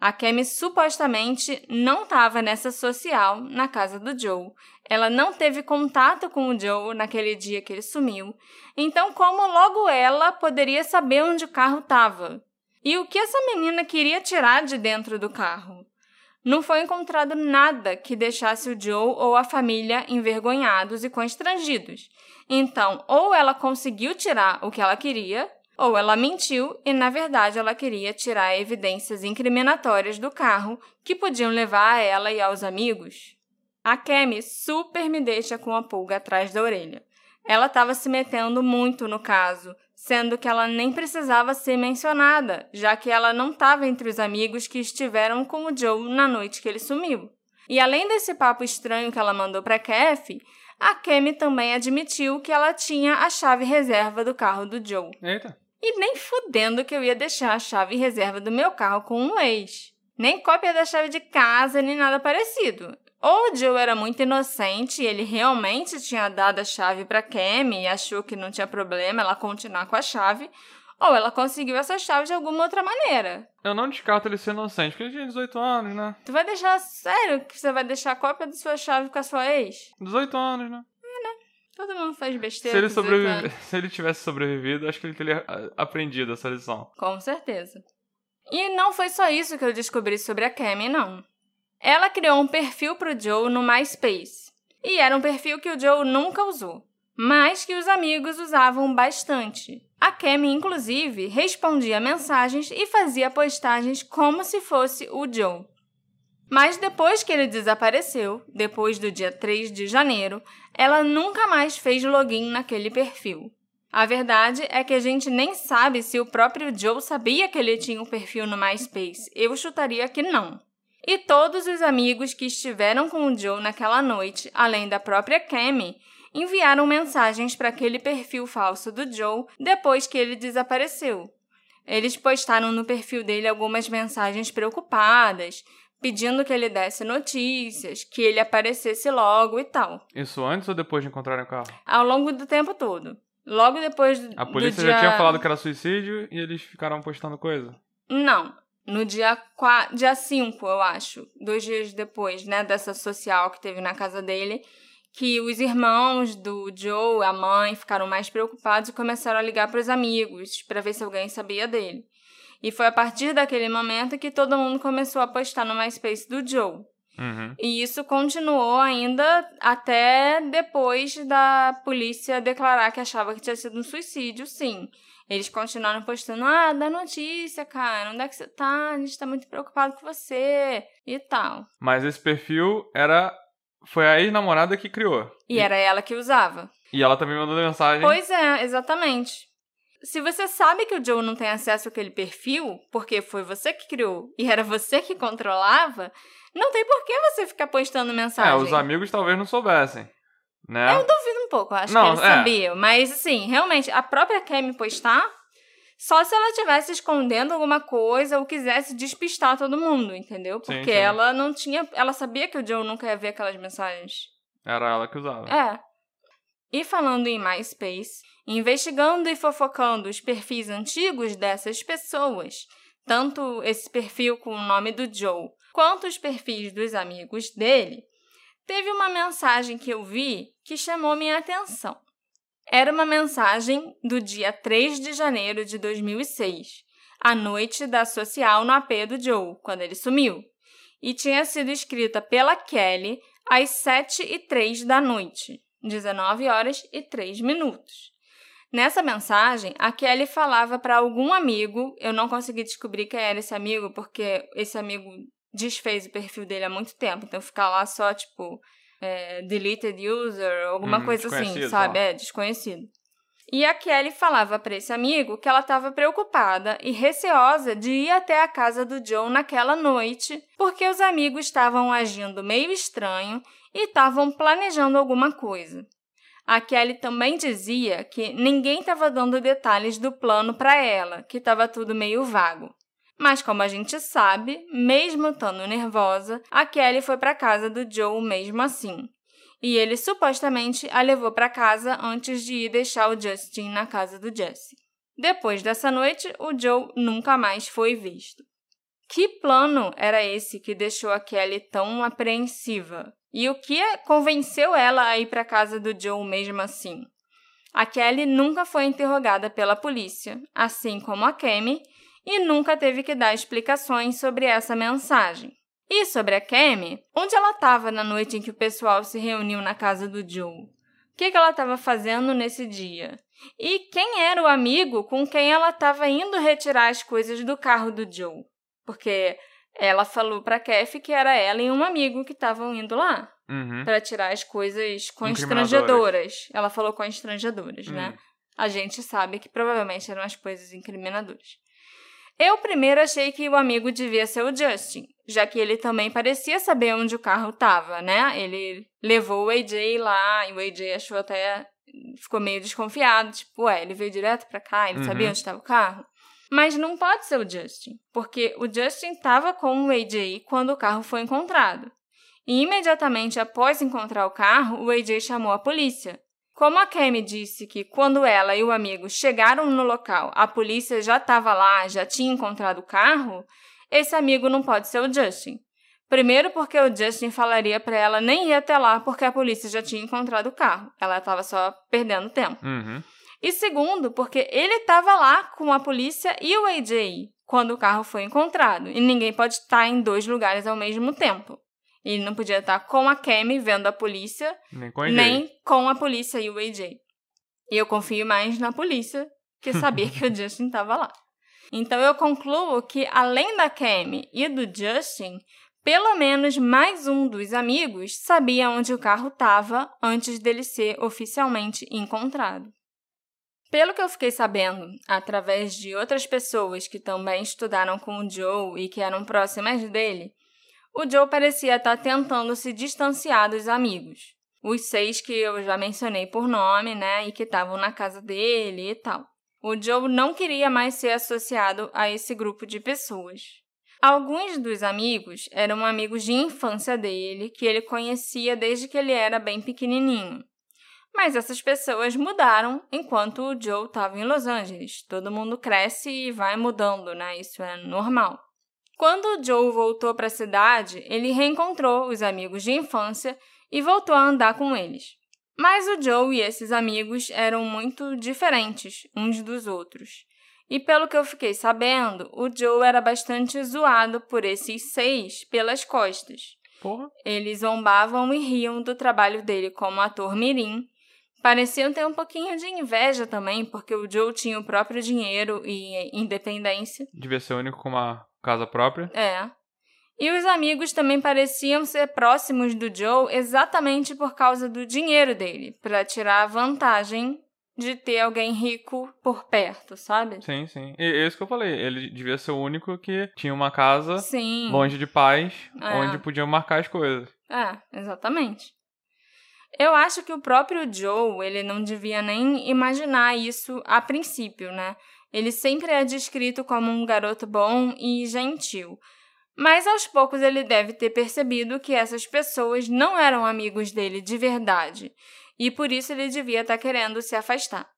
A Cammy supostamente não estava nessa social na casa do Joe. Ela não teve contato com o Joe naquele dia que ele sumiu. Então, como logo ela poderia saber onde o carro estava? E o que essa menina queria tirar de dentro do carro? Não foi encontrado nada que deixasse o Joe ou a família envergonhados e constrangidos. Então, ou ela conseguiu tirar o que ela queria, ou ela mentiu e, na verdade, ela queria tirar evidências incriminatórias do carro que podiam levar a ela e aos amigos. A Kemi super me deixa com a pulga atrás da orelha. Ela estava se metendo muito no caso, sendo que ela nem precisava ser mencionada, já que ela não estava entre os amigos que estiveram com o Joe na noite que ele sumiu. E além desse papo estranho que ela mandou para Kathy, a Kemi também admitiu que ela tinha a chave reserva do carro do Joe. Eita. E nem fudendo que eu ia deixar a chave reserva do meu carro com um ex. Nem cópia da chave de casa, nem nada parecido. Ou o Joe era muito inocente e ele realmente tinha dado a chave para Kemi e achou que não tinha problema ela continuar com a chave, ou ela conseguiu essa chave de alguma outra maneira. Eu não descarto ele ser inocente, porque ele tinha 18 anos, né? Tu vai deixar, sério, que você vai deixar a cópia da sua chave com a sua ex? 18 anos, né? Todo mundo faz besteira. Se ele, com 18 sobrevive... Se ele tivesse sobrevivido, acho que ele teria ah, aprendido essa lição. Com certeza. E não foi só isso que eu descobri sobre a Cami, não. Ela criou um perfil pro Joe no MySpace. E era um perfil que o Joe nunca usou, mas que os amigos usavam bastante. A Cami, inclusive, respondia mensagens e fazia postagens como se fosse o Joe. Mas depois que ele desapareceu, depois do dia 3 de janeiro, ela nunca mais fez login naquele perfil. A verdade é que a gente nem sabe se o próprio Joe sabia que ele tinha um perfil no MySpace. Eu chutaria que não. E todos os amigos que estiveram com o Joe naquela noite, além da própria Cami, enviaram mensagens para aquele perfil falso do Joe depois que ele desapareceu. Eles postaram no perfil dele algumas mensagens preocupadas, pedindo que ele desse notícias, que ele aparecesse logo e tal, Isso antes ou depois de encontrarem o carro? ao longo do tempo todo. Logo depois do A polícia do dia... já tinha falado que era suicídio e eles ficaram postando coisa? Não. No dia 4, dia 5, eu acho, dois dias depois, né, dessa social que teve na casa dele, que os irmãos do Joe, a mãe, ficaram mais preocupados e começaram a ligar para os amigos para ver se alguém sabia dele. E foi a partir daquele momento que todo mundo começou a postar no MySpace do Joe. Uhum. E isso continuou ainda até depois da polícia declarar que achava que tinha sido um suicídio, sim. Eles continuaram postando, ah, dá notícia, cara, onde é que você tá? A gente tá muito preocupado com você e tal. Mas esse perfil era. Foi a ex-namorada que criou. E era ela que usava. E ela também mandou mensagem. Pois é, exatamente. Se você sabe que o Joe não tem acesso àquele perfil, porque foi você que criou e era você que controlava, não tem por que você ficar postando mensagem. É, os amigos talvez não soubessem. Né? Eu duvido um pouco, acho Não, que eles é. sabiam. Mas, assim, realmente, a própria Kemi postar, só se ela estivesse escondendo alguma coisa ou quisesse despistar todo mundo, entendeu? Porque sim. ela não tinha. Ela sabia que o Joe nunca ia ver aquelas mensagens. Era ela que usava. É. E falando em MySpace, investigando e fofocando os perfis antigos dessas pessoas, tanto esse perfil com o nome do Joe, quanto os perfis dos amigos dele, teve uma mensagem que eu vi que chamou minha atenção. Era uma mensagem do dia 3 de janeiro de 2006, à noite da social no AP do Joe, quando ele sumiu, e tinha sido escrita pela Kelly às 7 e 3 da noite, 19 horas e 3 minutos. Nessa mensagem, a Kelly falava para algum amigo, eu não consegui descobrir quem era esse amigo, porque esse amigo desfez o perfil dele há muito tempo, então ficar lá só, tipo, é, deleted user, alguma Hum, coisa assim, sabe? ó. É, desconhecido. E a Kelly falava para esse amigo que ela estava preocupada e receosa de ir até a casa do Joe naquela noite, porque os amigos estavam agindo meio estranho e estavam planejando alguma coisa. A Kelly também dizia que ninguém estava dando detalhes do plano para ela, que estava tudo meio vago. Mas como a gente sabe, mesmo estando nervosa, a Kelly foi para casa do Joe mesmo assim. E ele supostamente a levou para casa antes de ir deixar o Justin na casa do Jesse. Depois dessa noite, o Joe nunca mais foi visto. Que plano era esse que deixou a Kelly tão apreensiva? E o que convenceu ela a ir para casa do Joe mesmo assim? A Kelly nunca foi interrogada pela polícia, assim como a Kemi, e nunca teve que dar explicações sobre essa mensagem. E sobre a Kemi, onde ela estava na noite em que o pessoal se reuniu na casa do Joe? O que, que ela estava fazendo nesse dia? E quem era o amigo com quem ela estava indo retirar as coisas do carro do Joe? Porque ela falou para Kathy que era ela e um amigo que estavam indo lá Uhum. para tirar as coisas constrangedoras. Ela falou constrangedoras, né? Hum. A gente sabe que provavelmente eram as coisas incriminadoras. Eu primeiro achei que o amigo devia ser o Justin, já que ele também parecia saber onde o carro estava, né? Ele levou o AJ lá e o AJ achou até. ficou meio desconfiado, tipo, ué, ele veio direto pra cá, ele Uhum. sabia onde estava o carro? Mas não pode ser o Justin, porque o Justin estava com o AJ quando o carro foi encontrado. E imediatamente após encontrar o carro, o AJ chamou a polícia. Como a Kemi disse que quando ela e o amigo chegaram no local, a polícia já estava lá, já tinha encontrado o carro, esse amigo não pode ser o Justin. Primeiro porque o Justin falaria para ela nem ir até lá porque a polícia já tinha encontrado o carro. Ela estava só perdendo tempo. Uhum. E segundo, porque ele estava lá com a polícia e o AJ quando o carro foi encontrado. E ninguém pode estar em dois lugares ao mesmo tempo. Ele não podia estar com a Kemi vendo a polícia, Nem com nem com a polícia e o AJ. E eu confio mais na polícia que sabia que o Justin estava lá. Então eu concluo que, além da Kemi e do Justin, pelo menos mais um dos amigos sabia onde o carro estava antes dele ser oficialmente encontrado. Pelo que eu fiquei sabendo, através de outras pessoas que também estudaram com o Joe e que eram próximas dele, o Joe parecia estar tentando se distanciar dos amigos. Os seis que eu já mencionei por nome, né, e que estavam na casa dele e tal. O Joe não queria mais ser associado a esse grupo de pessoas. Alguns dos amigos eram amigos de infância dele, que ele conhecia desde que ele era bem pequenininho. Mas essas pessoas mudaram enquanto o Joe estava em Los Angeles. Todo mundo cresce e vai mudando, né? Isso é normal. Quando o Joe voltou para a cidade, ele reencontrou os amigos de infância e voltou a andar com eles. Mas o Joe e esses amigos eram muito diferentes uns dos outros. E pelo que eu fiquei sabendo, o Joe era bastante zoado por esses seis pelas costas. Porra. Eles zombavam e riam do trabalho dele como ator mirim. Pareciam ter um pouquinho de inveja também, porque o Joe tinha o próprio dinheiro e independência. Devia ser o único com uma casa própria. É. E os amigos também pareciam ser próximos do Joe exatamente por causa do dinheiro dele, para tirar vantagem de ter alguém rico por perto, sabe? Sim, sim. E é isso que eu falei. Ele devia ser o único que tinha uma casa Sim. longe de pais, É. onde podiam marcar as coisas. É, exatamente. Eu acho que o próprio Joe, ele não devia nem imaginar isso a princípio, né? Ele sempre é descrito como um garoto bom e gentil. Mas aos poucos ele deve ter percebido que essas pessoas não eram amigos dele de verdade. E por isso ele devia estar querendo se afastar.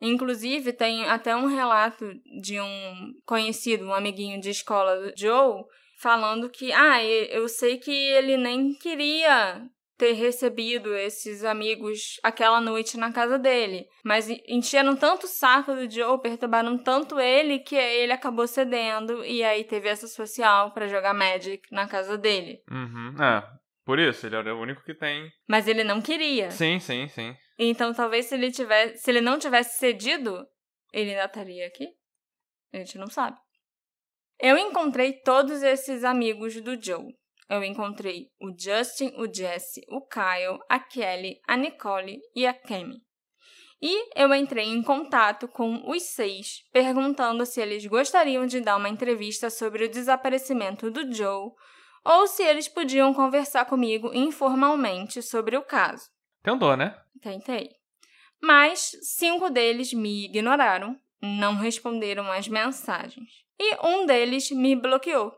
Inclusive, tem até um relato de um conhecido, um amiguinho de escola do Joe, falando que, ah, eu sei que ele nem queria ter recebido esses amigos aquela noite na casa dele, mas en- encheram tanto o saco do Joe, perturbaram tanto ele que ele acabou cedendo e aí teve essa social pra jogar Magic na casa dele. Uhum. É. Por isso, ele era o único que tem. Mas ele não queria. Sim, sim, sim. Então talvez se ele tivesse, se ele não tivesse cedido, ele ainda estaria aqui. A gente não sabe. Eu encontrei todos esses amigos do Joe. Eu encontrei o Justin, o Jesse, o Kyle, a Kelly, a Nicole e a Kemi. E eu entrei em contato com os seis, perguntando se eles gostariam de dar uma entrevista sobre o desaparecimento do Joe ou se eles podiam conversar comigo informalmente sobre o caso. Tentou, né? Tentei. Mas cinco deles me ignoraram, não responderam às mensagens. E um deles me bloqueou.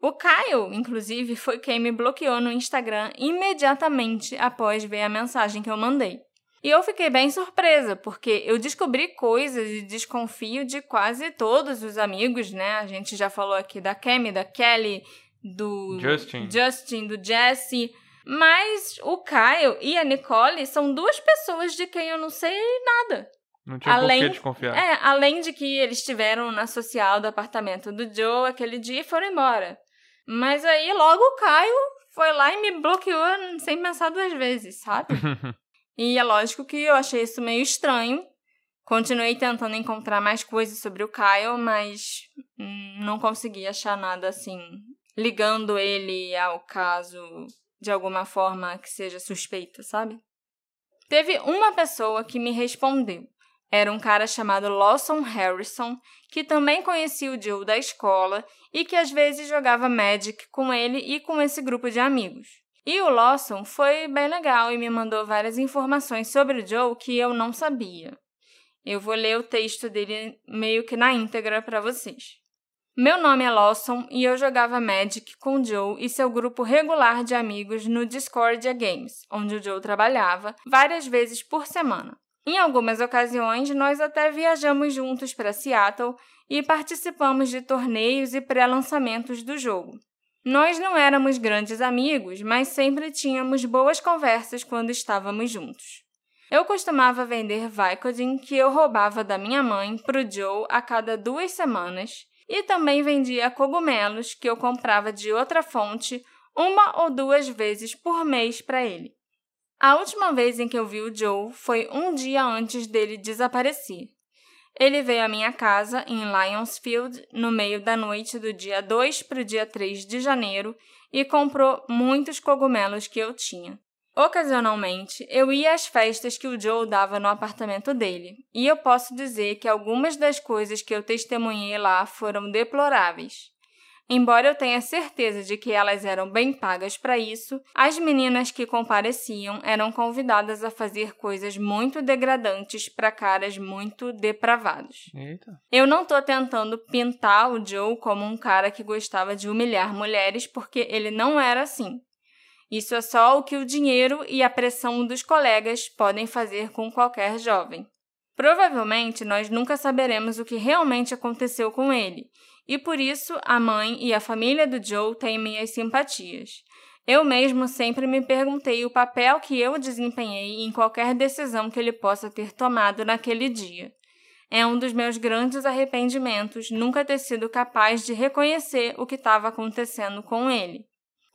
O Kyle, inclusive, foi quem me bloqueou no Instagram imediatamente após ver a mensagem que eu mandei. E eu fiquei bem surpresa, porque eu descobri coisas e desconfio de quase todos os amigos, né? A gente já falou aqui da Kemi, da Kelly, do Justin. Justin, do Jesse. Mas o Kyle e a Nicole são duas pessoas de quem eu não sei nada. Não tinha Além- por que desconfiar. É, além de que eles estiveram na social do apartamento do Joe aquele dia e foram embora. Mas aí logo o Caio foi lá e me bloqueou sem pensar duas vezes, sabe? e é lógico que eu achei isso meio estranho. Continuei tentando encontrar mais coisas sobre o Kyle, mas hum, não consegui achar nada assim, ligando ele ao caso de alguma forma que seja suspeita, sabe? Teve uma pessoa que me respondeu. Era um cara chamado Lawson Harrison, que também conhecia o Joe da escola e que às vezes jogava Magic com ele e com esse grupo de amigos. E o Lawson foi bem legal e me mandou várias informações sobre o Joe que eu não sabia. Eu vou ler o texto dele meio que na íntegra para vocês. Meu nome é Lawson e eu jogava Magic com Joe e seu grupo regular de amigos no Discordia Games, onde o Joe trabalhava, várias vezes por semana. Em algumas ocasiões, nós até viajamos juntos para Seattle e participamos de torneios e pré-lançamentos do jogo. Nós não éramos grandes amigos, mas sempre tínhamos boas conversas quando estávamos juntos. Eu costumava vender Vicodin que eu roubava da minha mãe para o Joe a cada duas semanas e também vendia cogumelos que eu comprava de outra fonte uma ou duas vezes por mês para ele. A última vez em que eu vi o Joe foi um dia antes dele desaparecer. Ele veio à minha casa em Lionsfield no meio da noite do dia 2 para o dia 3 de janeiro e comprou muitos cogumelos que eu tinha. Ocasionalmente, eu ia às festas que o Joe dava no apartamento dele, e eu posso dizer que algumas das coisas que eu testemunhei lá foram deploráveis. Embora eu tenha certeza de que elas eram bem pagas para isso, as meninas que compareciam eram convidadas a fazer coisas muito degradantes para caras muito depravados. Eita. Eu não tô tentando pintar o Joe como um cara que gostava de humilhar mulheres, porque ele não era assim. Isso é só o que o dinheiro e a pressão dos colegas podem fazer com qualquer jovem. Provavelmente nós nunca saberemos o que realmente aconteceu com ele, e por isso a mãe e a família do Joe têm minhas simpatias. Eu mesmo sempre me perguntei o papel que eu desempenhei em qualquer decisão que ele possa ter tomado naquele dia. É um dos meus grandes arrependimentos nunca ter sido capaz de reconhecer o que estava acontecendo com ele.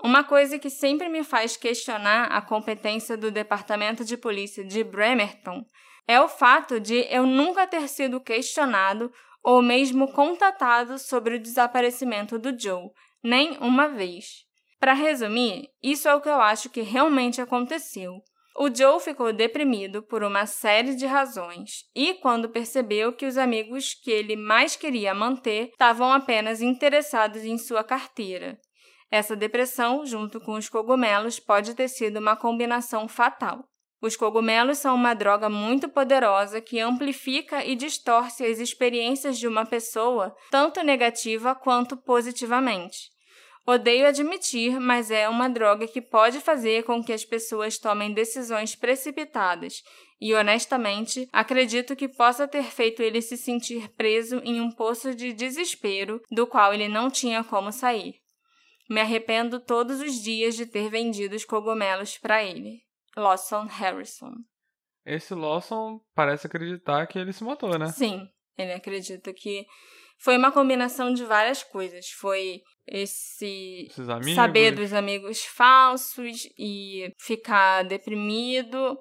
Uma coisa que sempre me faz questionar a competência do Departamento de Polícia de Bremerton é o fato de eu nunca ter sido questionado ou mesmo contatado sobre o desaparecimento do Joe, nem uma vez. Para resumir, isso é o que eu acho que realmente aconteceu. O Joe ficou deprimido por uma série de razões e, quando percebeu que os amigos que ele mais queria manter estavam apenas interessados em sua carteira. Essa depressão, junto com os cogumelos, pode ter sido uma combinação fatal. Os cogumelos são uma droga muito poderosa que amplifica e distorce as experiências de uma pessoa, tanto negativa quanto positivamente. Odeio admitir, mas é uma droga que pode fazer com que as pessoas tomem decisões precipitadas, e honestamente, acredito que possa ter feito ele se sentir preso em um poço de desespero do qual ele não tinha como sair. Me arrependo todos os dias de ter vendido os cogumelos para ele. Lawson Harrison. Esse Lawson parece acreditar que ele se matou, né? Sim, ele acredita que foi uma combinação de várias coisas. Foi esse saber dos amigos falsos e ficar deprimido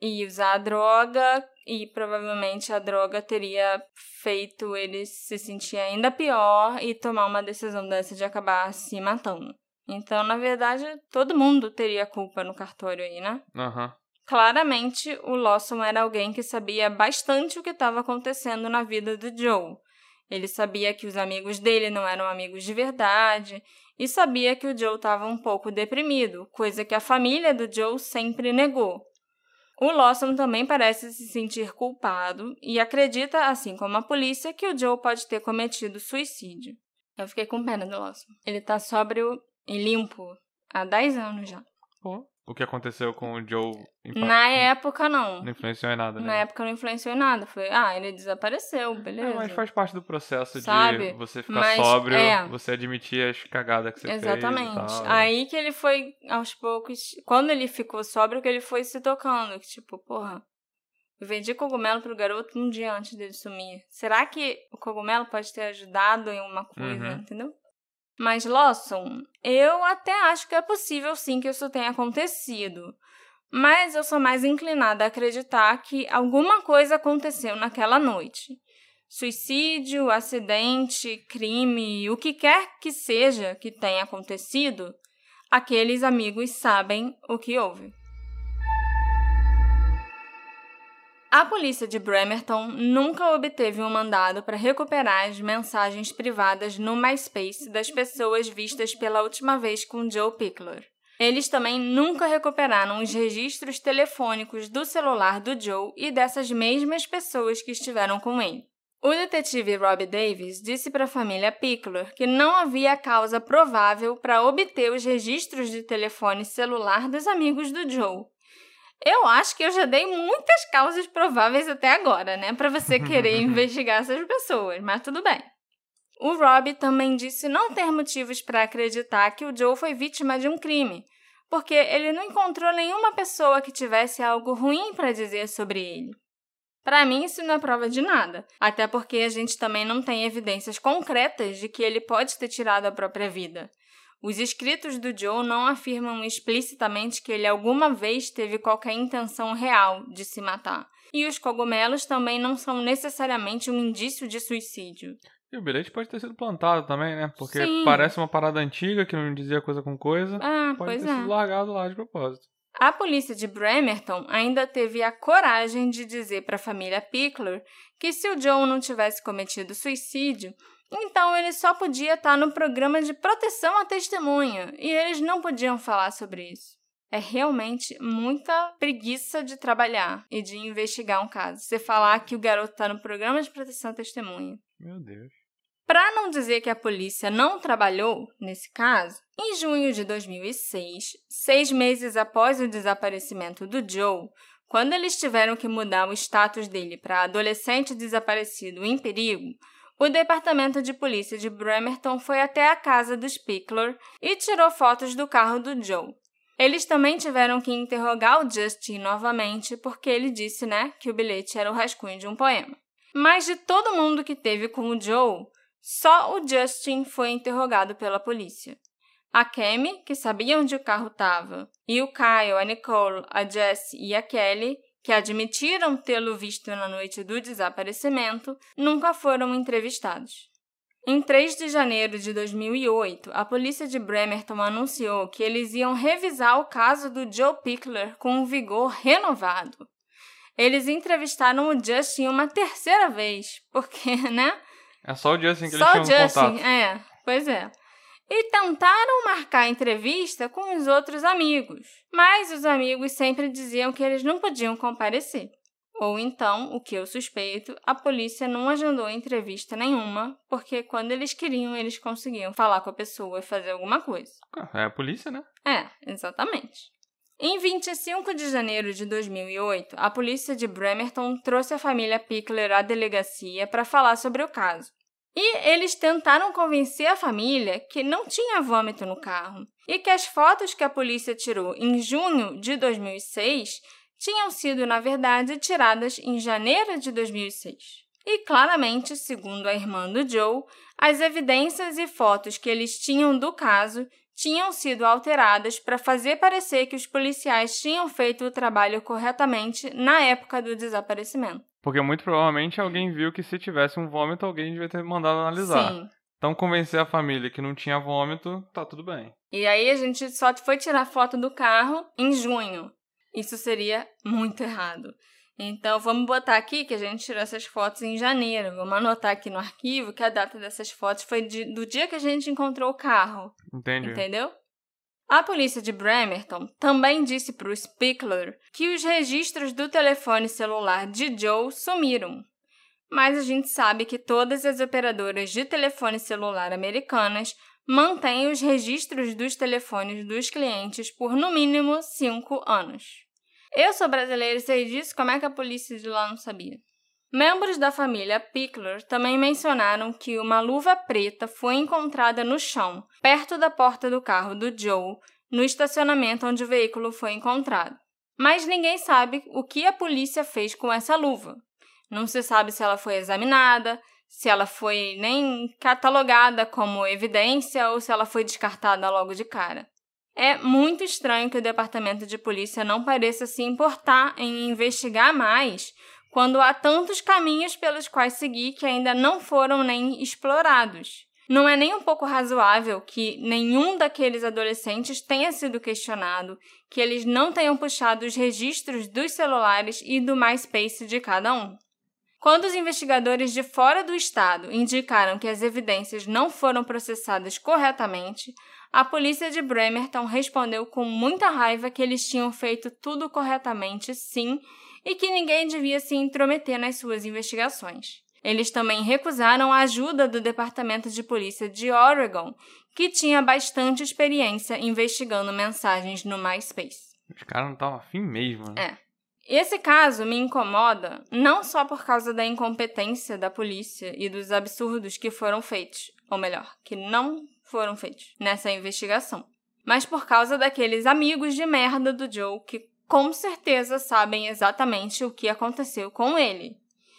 e usar a droga e provavelmente a droga teria feito ele se sentir ainda pior e tomar uma decisão dessa de acabar se matando. Então, na verdade, todo mundo teria culpa no cartório aí, né? Uhum. Claramente, o Lawson era alguém que sabia bastante o que estava acontecendo na vida do Joe. Ele sabia que os amigos dele não eram amigos de verdade e sabia que o Joe estava um pouco deprimido, coisa que a família do Joe sempre negou. O Lawson também parece se sentir culpado e acredita, assim como a polícia, que o Joe pode ter cometido suicídio. Eu fiquei com pena do Lawson. Ele tá sóbrio limpo há 10 anos já. Pô, o que aconteceu com o Joe? Na época, não. Não influenciou em nada, né? Na época não influenciou em nada. Foi, ah, ele desapareceu, beleza. É, mas faz parte do processo Sabe? de você ficar mas, sóbrio, é. você admitir as cagadas que você Exatamente. fez Exatamente. Aí que ele foi, aos poucos, quando ele ficou sóbrio, que ele foi se tocando. Que tipo, porra, eu vendi cogumelo pro garoto um dia antes dele sumir. Será que o cogumelo pode ter ajudado em uma coisa, uhum. entendeu? Mas, Lawson, eu até acho que é possível sim que isso tenha acontecido. Mas eu sou mais inclinada a acreditar que alguma coisa aconteceu naquela noite. Suicídio, acidente, crime, o que quer que seja que tenha acontecido, aqueles amigos sabem o que houve. A polícia de Bremerton nunca obteve um mandado para recuperar as mensagens privadas no MySpace das pessoas vistas pela última vez com Joe Pickler. Eles também nunca recuperaram os registros telefônicos do celular do Joe e dessas mesmas pessoas que estiveram com ele. O detetive Rob Davis disse para a família Pickler que não havia causa provável para obter os registros de telefone celular dos amigos do Joe, eu acho que eu já dei muitas causas prováveis até agora, né, para você querer investigar essas pessoas, mas tudo bem. O Rob também disse não ter motivos para acreditar que o Joe foi vítima de um crime, porque ele não encontrou nenhuma pessoa que tivesse algo ruim para dizer sobre ele. Para mim, isso não é prova de nada, até porque a gente também não tem evidências concretas de que ele pode ter tirado a própria vida. Os escritos do Joe não afirmam explicitamente que ele alguma vez teve qualquer intenção real de se matar. E os cogumelos também não são necessariamente um indício de suicídio. E o bilhete pode ter sido plantado também, né? Porque Sim. parece uma parada antiga que não dizia coisa com coisa. Ah, pode pois ter é. sido largado lá de propósito. A polícia de Bremerton ainda teve a coragem de dizer para a família Pickler que se o Joe não tivesse cometido suicídio, então ele só podia estar no programa de proteção à testemunha e eles não podiam falar sobre isso. É realmente muita preguiça de trabalhar e de investigar um caso. Você falar que o garoto está no programa de proteção à testemunha. Meu Deus. Para não dizer que a polícia não trabalhou nesse caso, em junho de 2006, seis meses após o desaparecimento do Joe, quando eles tiveram que mudar o status dele para adolescente desaparecido em perigo, o departamento de polícia de Bremerton foi até a casa dos Pickler e tirou fotos do carro do Joe. Eles também tiveram que interrogar o Justin novamente porque ele disse, né, que o bilhete era o rascunho de um poema. Mas de todo mundo que teve com o Joe, só o Justin foi interrogado pela polícia. A Kemi, que sabia onde o carro estava, e o Kyle, a Nicole, a Jessie e a Kelly, que admitiram tê-lo visto na noite do desaparecimento, nunca foram entrevistados. Em 3 de janeiro de 2008, a polícia de Bremerton anunciou que eles iam revisar o caso do Joe Pickler com um vigor renovado. Eles entrevistaram o Justin uma terceira vez, porque, né? É só o Justin que só eles tinham o Justin, contato. é, pois é. E tentaram marcar entrevista com os outros amigos, mas os amigos sempre diziam que eles não podiam comparecer. Ou então, o que eu suspeito, a polícia não agendou entrevista nenhuma, porque quando eles queriam, eles conseguiam falar com a pessoa e fazer alguma coisa. É a polícia, né? É, exatamente. Em 25 de janeiro de 2008, a polícia de Bremerton trouxe a família Pickler à delegacia para falar sobre o caso. E eles tentaram convencer a família que não tinha vômito no carro e que as fotos que a polícia tirou em junho de 2006 tinham sido, na verdade, tiradas em janeiro de 2006. E claramente, segundo a irmã do Joe, as evidências e fotos que eles tinham do caso tinham sido alteradas para fazer parecer que os policiais tinham feito o trabalho corretamente na época do desaparecimento. Porque muito provavelmente alguém viu que se tivesse um vômito, alguém devia ter mandado analisar. Sim. Então convencer a família que não tinha vômito, tá tudo bem. E aí a gente só foi tirar foto do carro em junho. Isso seria muito errado. Então vamos botar aqui que a gente tirou essas fotos em janeiro. Vamos anotar aqui no arquivo que a data dessas fotos foi de, do dia que a gente encontrou o carro. Entendi. Entendeu? A polícia de Bremerton também disse para o Spickler que os registros do telefone celular de Joe sumiram. Mas a gente sabe que todas as operadoras de telefone celular americanas mantêm os registros dos telefones dos clientes por no mínimo cinco anos. Eu sou brasileira e sei disso, como é que a polícia de lá não sabia? Membros da família Pickler também mencionaram que uma luva preta foi encontrada no chão, perto da porta do carro do Joe, no estacionamento onde o veículo foi encontrado. Mas ninguém sabe o que a polícia fez com essa luva. Não se sabe se ela foi examinada, se ela foi nem catalogada como evidência ou se ela foi descartada logo de cara. É muito estranho que o departamento de polícia não pareça se importar em investigar mais quando há tantos caminhos pelos quais seguir que ainda não foram nem explorados. Não é nem um pouco razoável que nenhum daqueles adolescentes tenha sido questionado, que eles não tenham puxado os registros dos celulares e do MySpace de cada um. Quando os investigadores de fora do estado indicaram que as evidências não foram processadas corretamente, a polícia de Bremerton respondeu com muita raiva que eles tinham feito tudo corretamente, sim, e que ninguém devia se intrometer nas suas investigações. Eles também recusaram a ajuda do Departamento de Polícia de Oregon, que tinha bastante experiência investigando mensagens no MySpace. Os caras não estavam afim mesmo, né? É. Esse caso me incomoda não só por causa da incompetência da polícia e dos absurdos que foram feitos, ou melhor, que não foram feitos nessa investigação, mas por causa daqueles amigos de merda do Joe que com certeza sabem exatamente o que aconteceu com ele.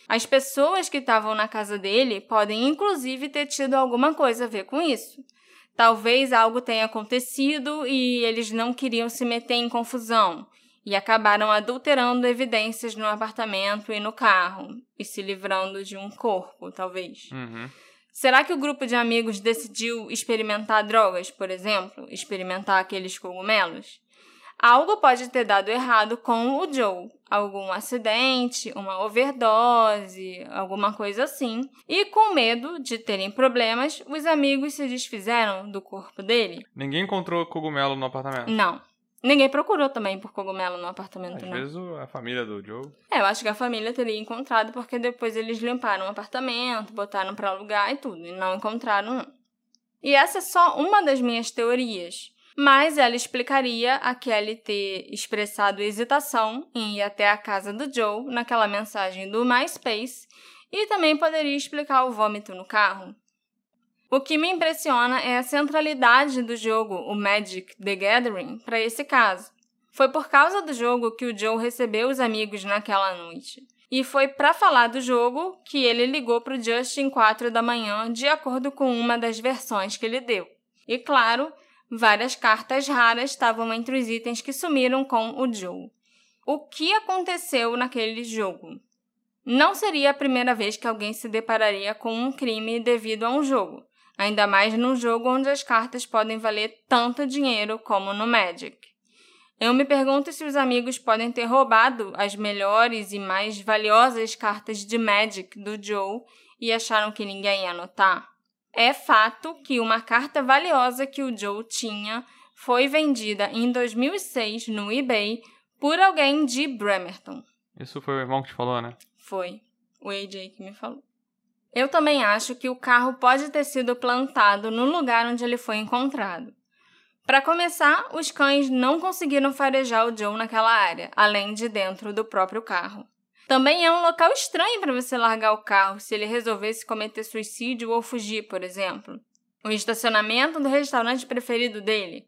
As pessoas que estavam na casa dele podem inclusive ter tido alguma coisa a ver com isso. Talvez algo tenha acontecido e eles não queriam se meter em confusão e acabaram adulterando evidências no apartamento e no carro e se livrando de um corpo, talvez. Uhum. Será que o grupo de amigos decidiu experimentar drogas, por exemplo? Experimentar aqueles cogumelos? Algo pode ter dado errado com o Joe. Algum acidente, uma overdose, alguma coisa assim. E com medo de terem problemas, os amigos se desfizeram do corpo dele? Ninguém encontrou cogumelo no apartamento. Não. Ninguém procurou também por cogumelo no apartamento, Às não. vezes o- a família do Joe. É, eu acho que a família teria encontrado porque depois eles limparam o apartamento, botaram pra alugar e tudo, e não encontraram. E essa é só uma das minhas teorias, mas ela explicaria a Kelly ter expressado hesitação em ir até a casa do Joe naquela mensagem do MySpace e também poderia explicar o vômito no carro. O que me impressiona é a centralidade do jogo, o Magic the Gathering, para esse caso. Foi por causa do jogo que o Joe recebeu os amigos naquela noite. E foi para falar do jogo que ele ligou para o Justin 4 da manhã, de acordo com uma das versões que ele deu. E claro, várias cartas raras estavam entre os itens que sumiram com o Joe. O que aconteceu naquele jogo? Não seria a primeira vez que alguém se depararia com um crime devido a um jogo, ainda mais num jogo onde as cartas podem valer tanto dinheiro como no Magic. Eu me pergunto se os amigos podem ter roubado as melhores e mais valiosas cartas de Magic do Joe e acharam que ninguém ia notar. É fato que uma carta valiosa que o Joe tinha foi vendida em 2006 no eBay por alguém de Bremerton. Isso foi o irmão que te falou, né? Foi. O AJ que me falou. Eu também acho que o carro pode ter sido plantado no lugar onde ele foi encontrado. Para começar, os cães não conseguiram farejar o Joe naquela área, além de dentro do próprio carro. Também é um local estranho para você largar o carro se ele resolvesse cometer suicídio ou fugir, por exemplo. O estacionamento do restaurante preferido dele.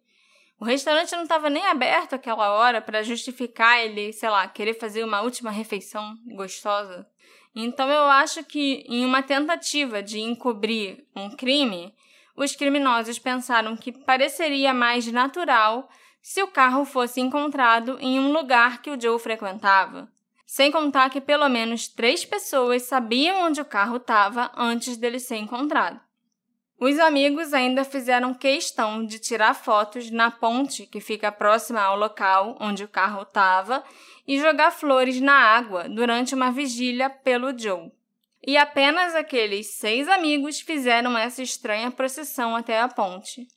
O restaurante não estava nem aberto aquela hora para justificar ele, sei lá, querer fazer uma última refeição gostosa. Então eu acho que em uma tentativa de encobrir um crime, os criminosos pensaram que pareceria mais natural se o carro fosse encontrado em um lugar que o Joe frequentava. Sem contar que pelo menos três pessoas sabiam onde o carro estava antes dele ser encontrado. Os amigos ainda fizeram questão de tirar fotos na ponte que fica próxima ao local onde o carro estava e jogar flores na água durante uma vigília pelo Joe e apenas aqueles seis amigos fizeram essa estranha procissão até a ponte.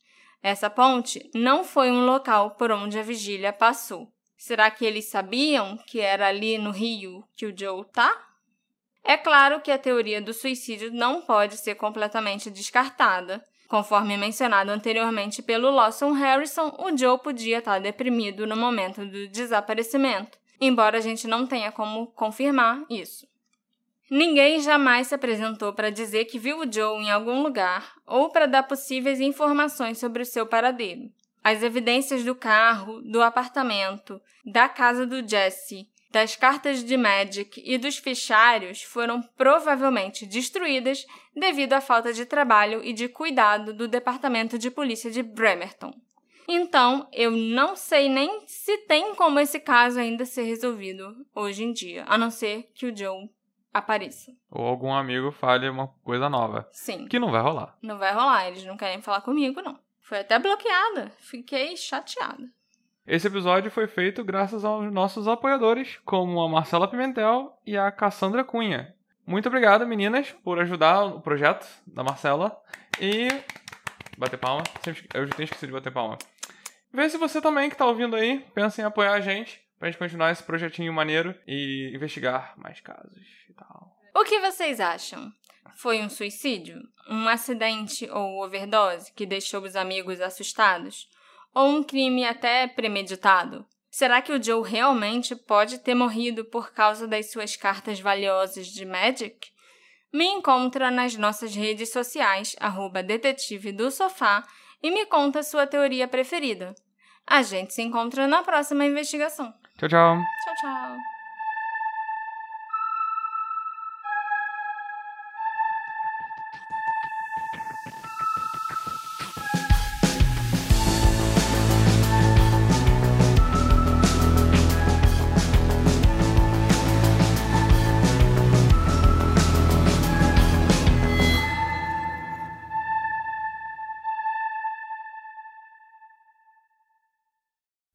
Essa ponte não foi um local por onde a vigília passou. Será que eles sabiam que era ali no rio que o Joe tá? É claro que a teoria do suicídio não pode ser completamente descartada. Conforme mencionado anteriormente pelo Lawson Harrison, o Joe podia estar deprimido no momento do desaparecimento, embora a gente não tenha como confirmar isso. Ninguém jamais se apresentou para dizer que viu o Joe em algum lugar ou para dar possíveis informações sobre o seu paradeiro. As evidências do carro, do apartamento, da casa do Jesse, das cartas de Magic e dos fichários foram provavelmente destruídas devido à falta de trabalho e de cuidado do Departamento de Polícia de Bremerton. Então, eu não sei nem se tem como esse caso ainda ser resolvido hoje em dia, a não ser que o Joe apareça. Ou algum amigo fale uma coisa nova. Sim. Que não vai rolar. Não vai rolar, eles não querem falar comigo, não. Foi até bloqueada. Fiquei chateada. Esse episódio foi feito graças aos nossos apoiadores, como a Marcela Pimentel e a Cassandra Cunha. Muito obrigado, meninas, por ajudar o projeto da Marcela. E. Bater palma. Eu já tenho esquecido de bater palma. Vê se você também que tá ouvindo aí pensa em apoiar a gente pra gente continuar esse projetinho maneiro e investigar mais casos e tal. O que vocês acham? Foi um suicídio? Um acidente ou overdose que deixou os amigos assustados? Ou um crime até premeditado? Será que o Joe realmente pode ter morrido por causa das suas cartas valiosas de Magic? Me encontra nas nossas redes sociais, arroba detetive do sofá, e me conta sua teoria preferida. A gente se encontra na próxima investigação. Tchau, tchau. Tchau, tchau.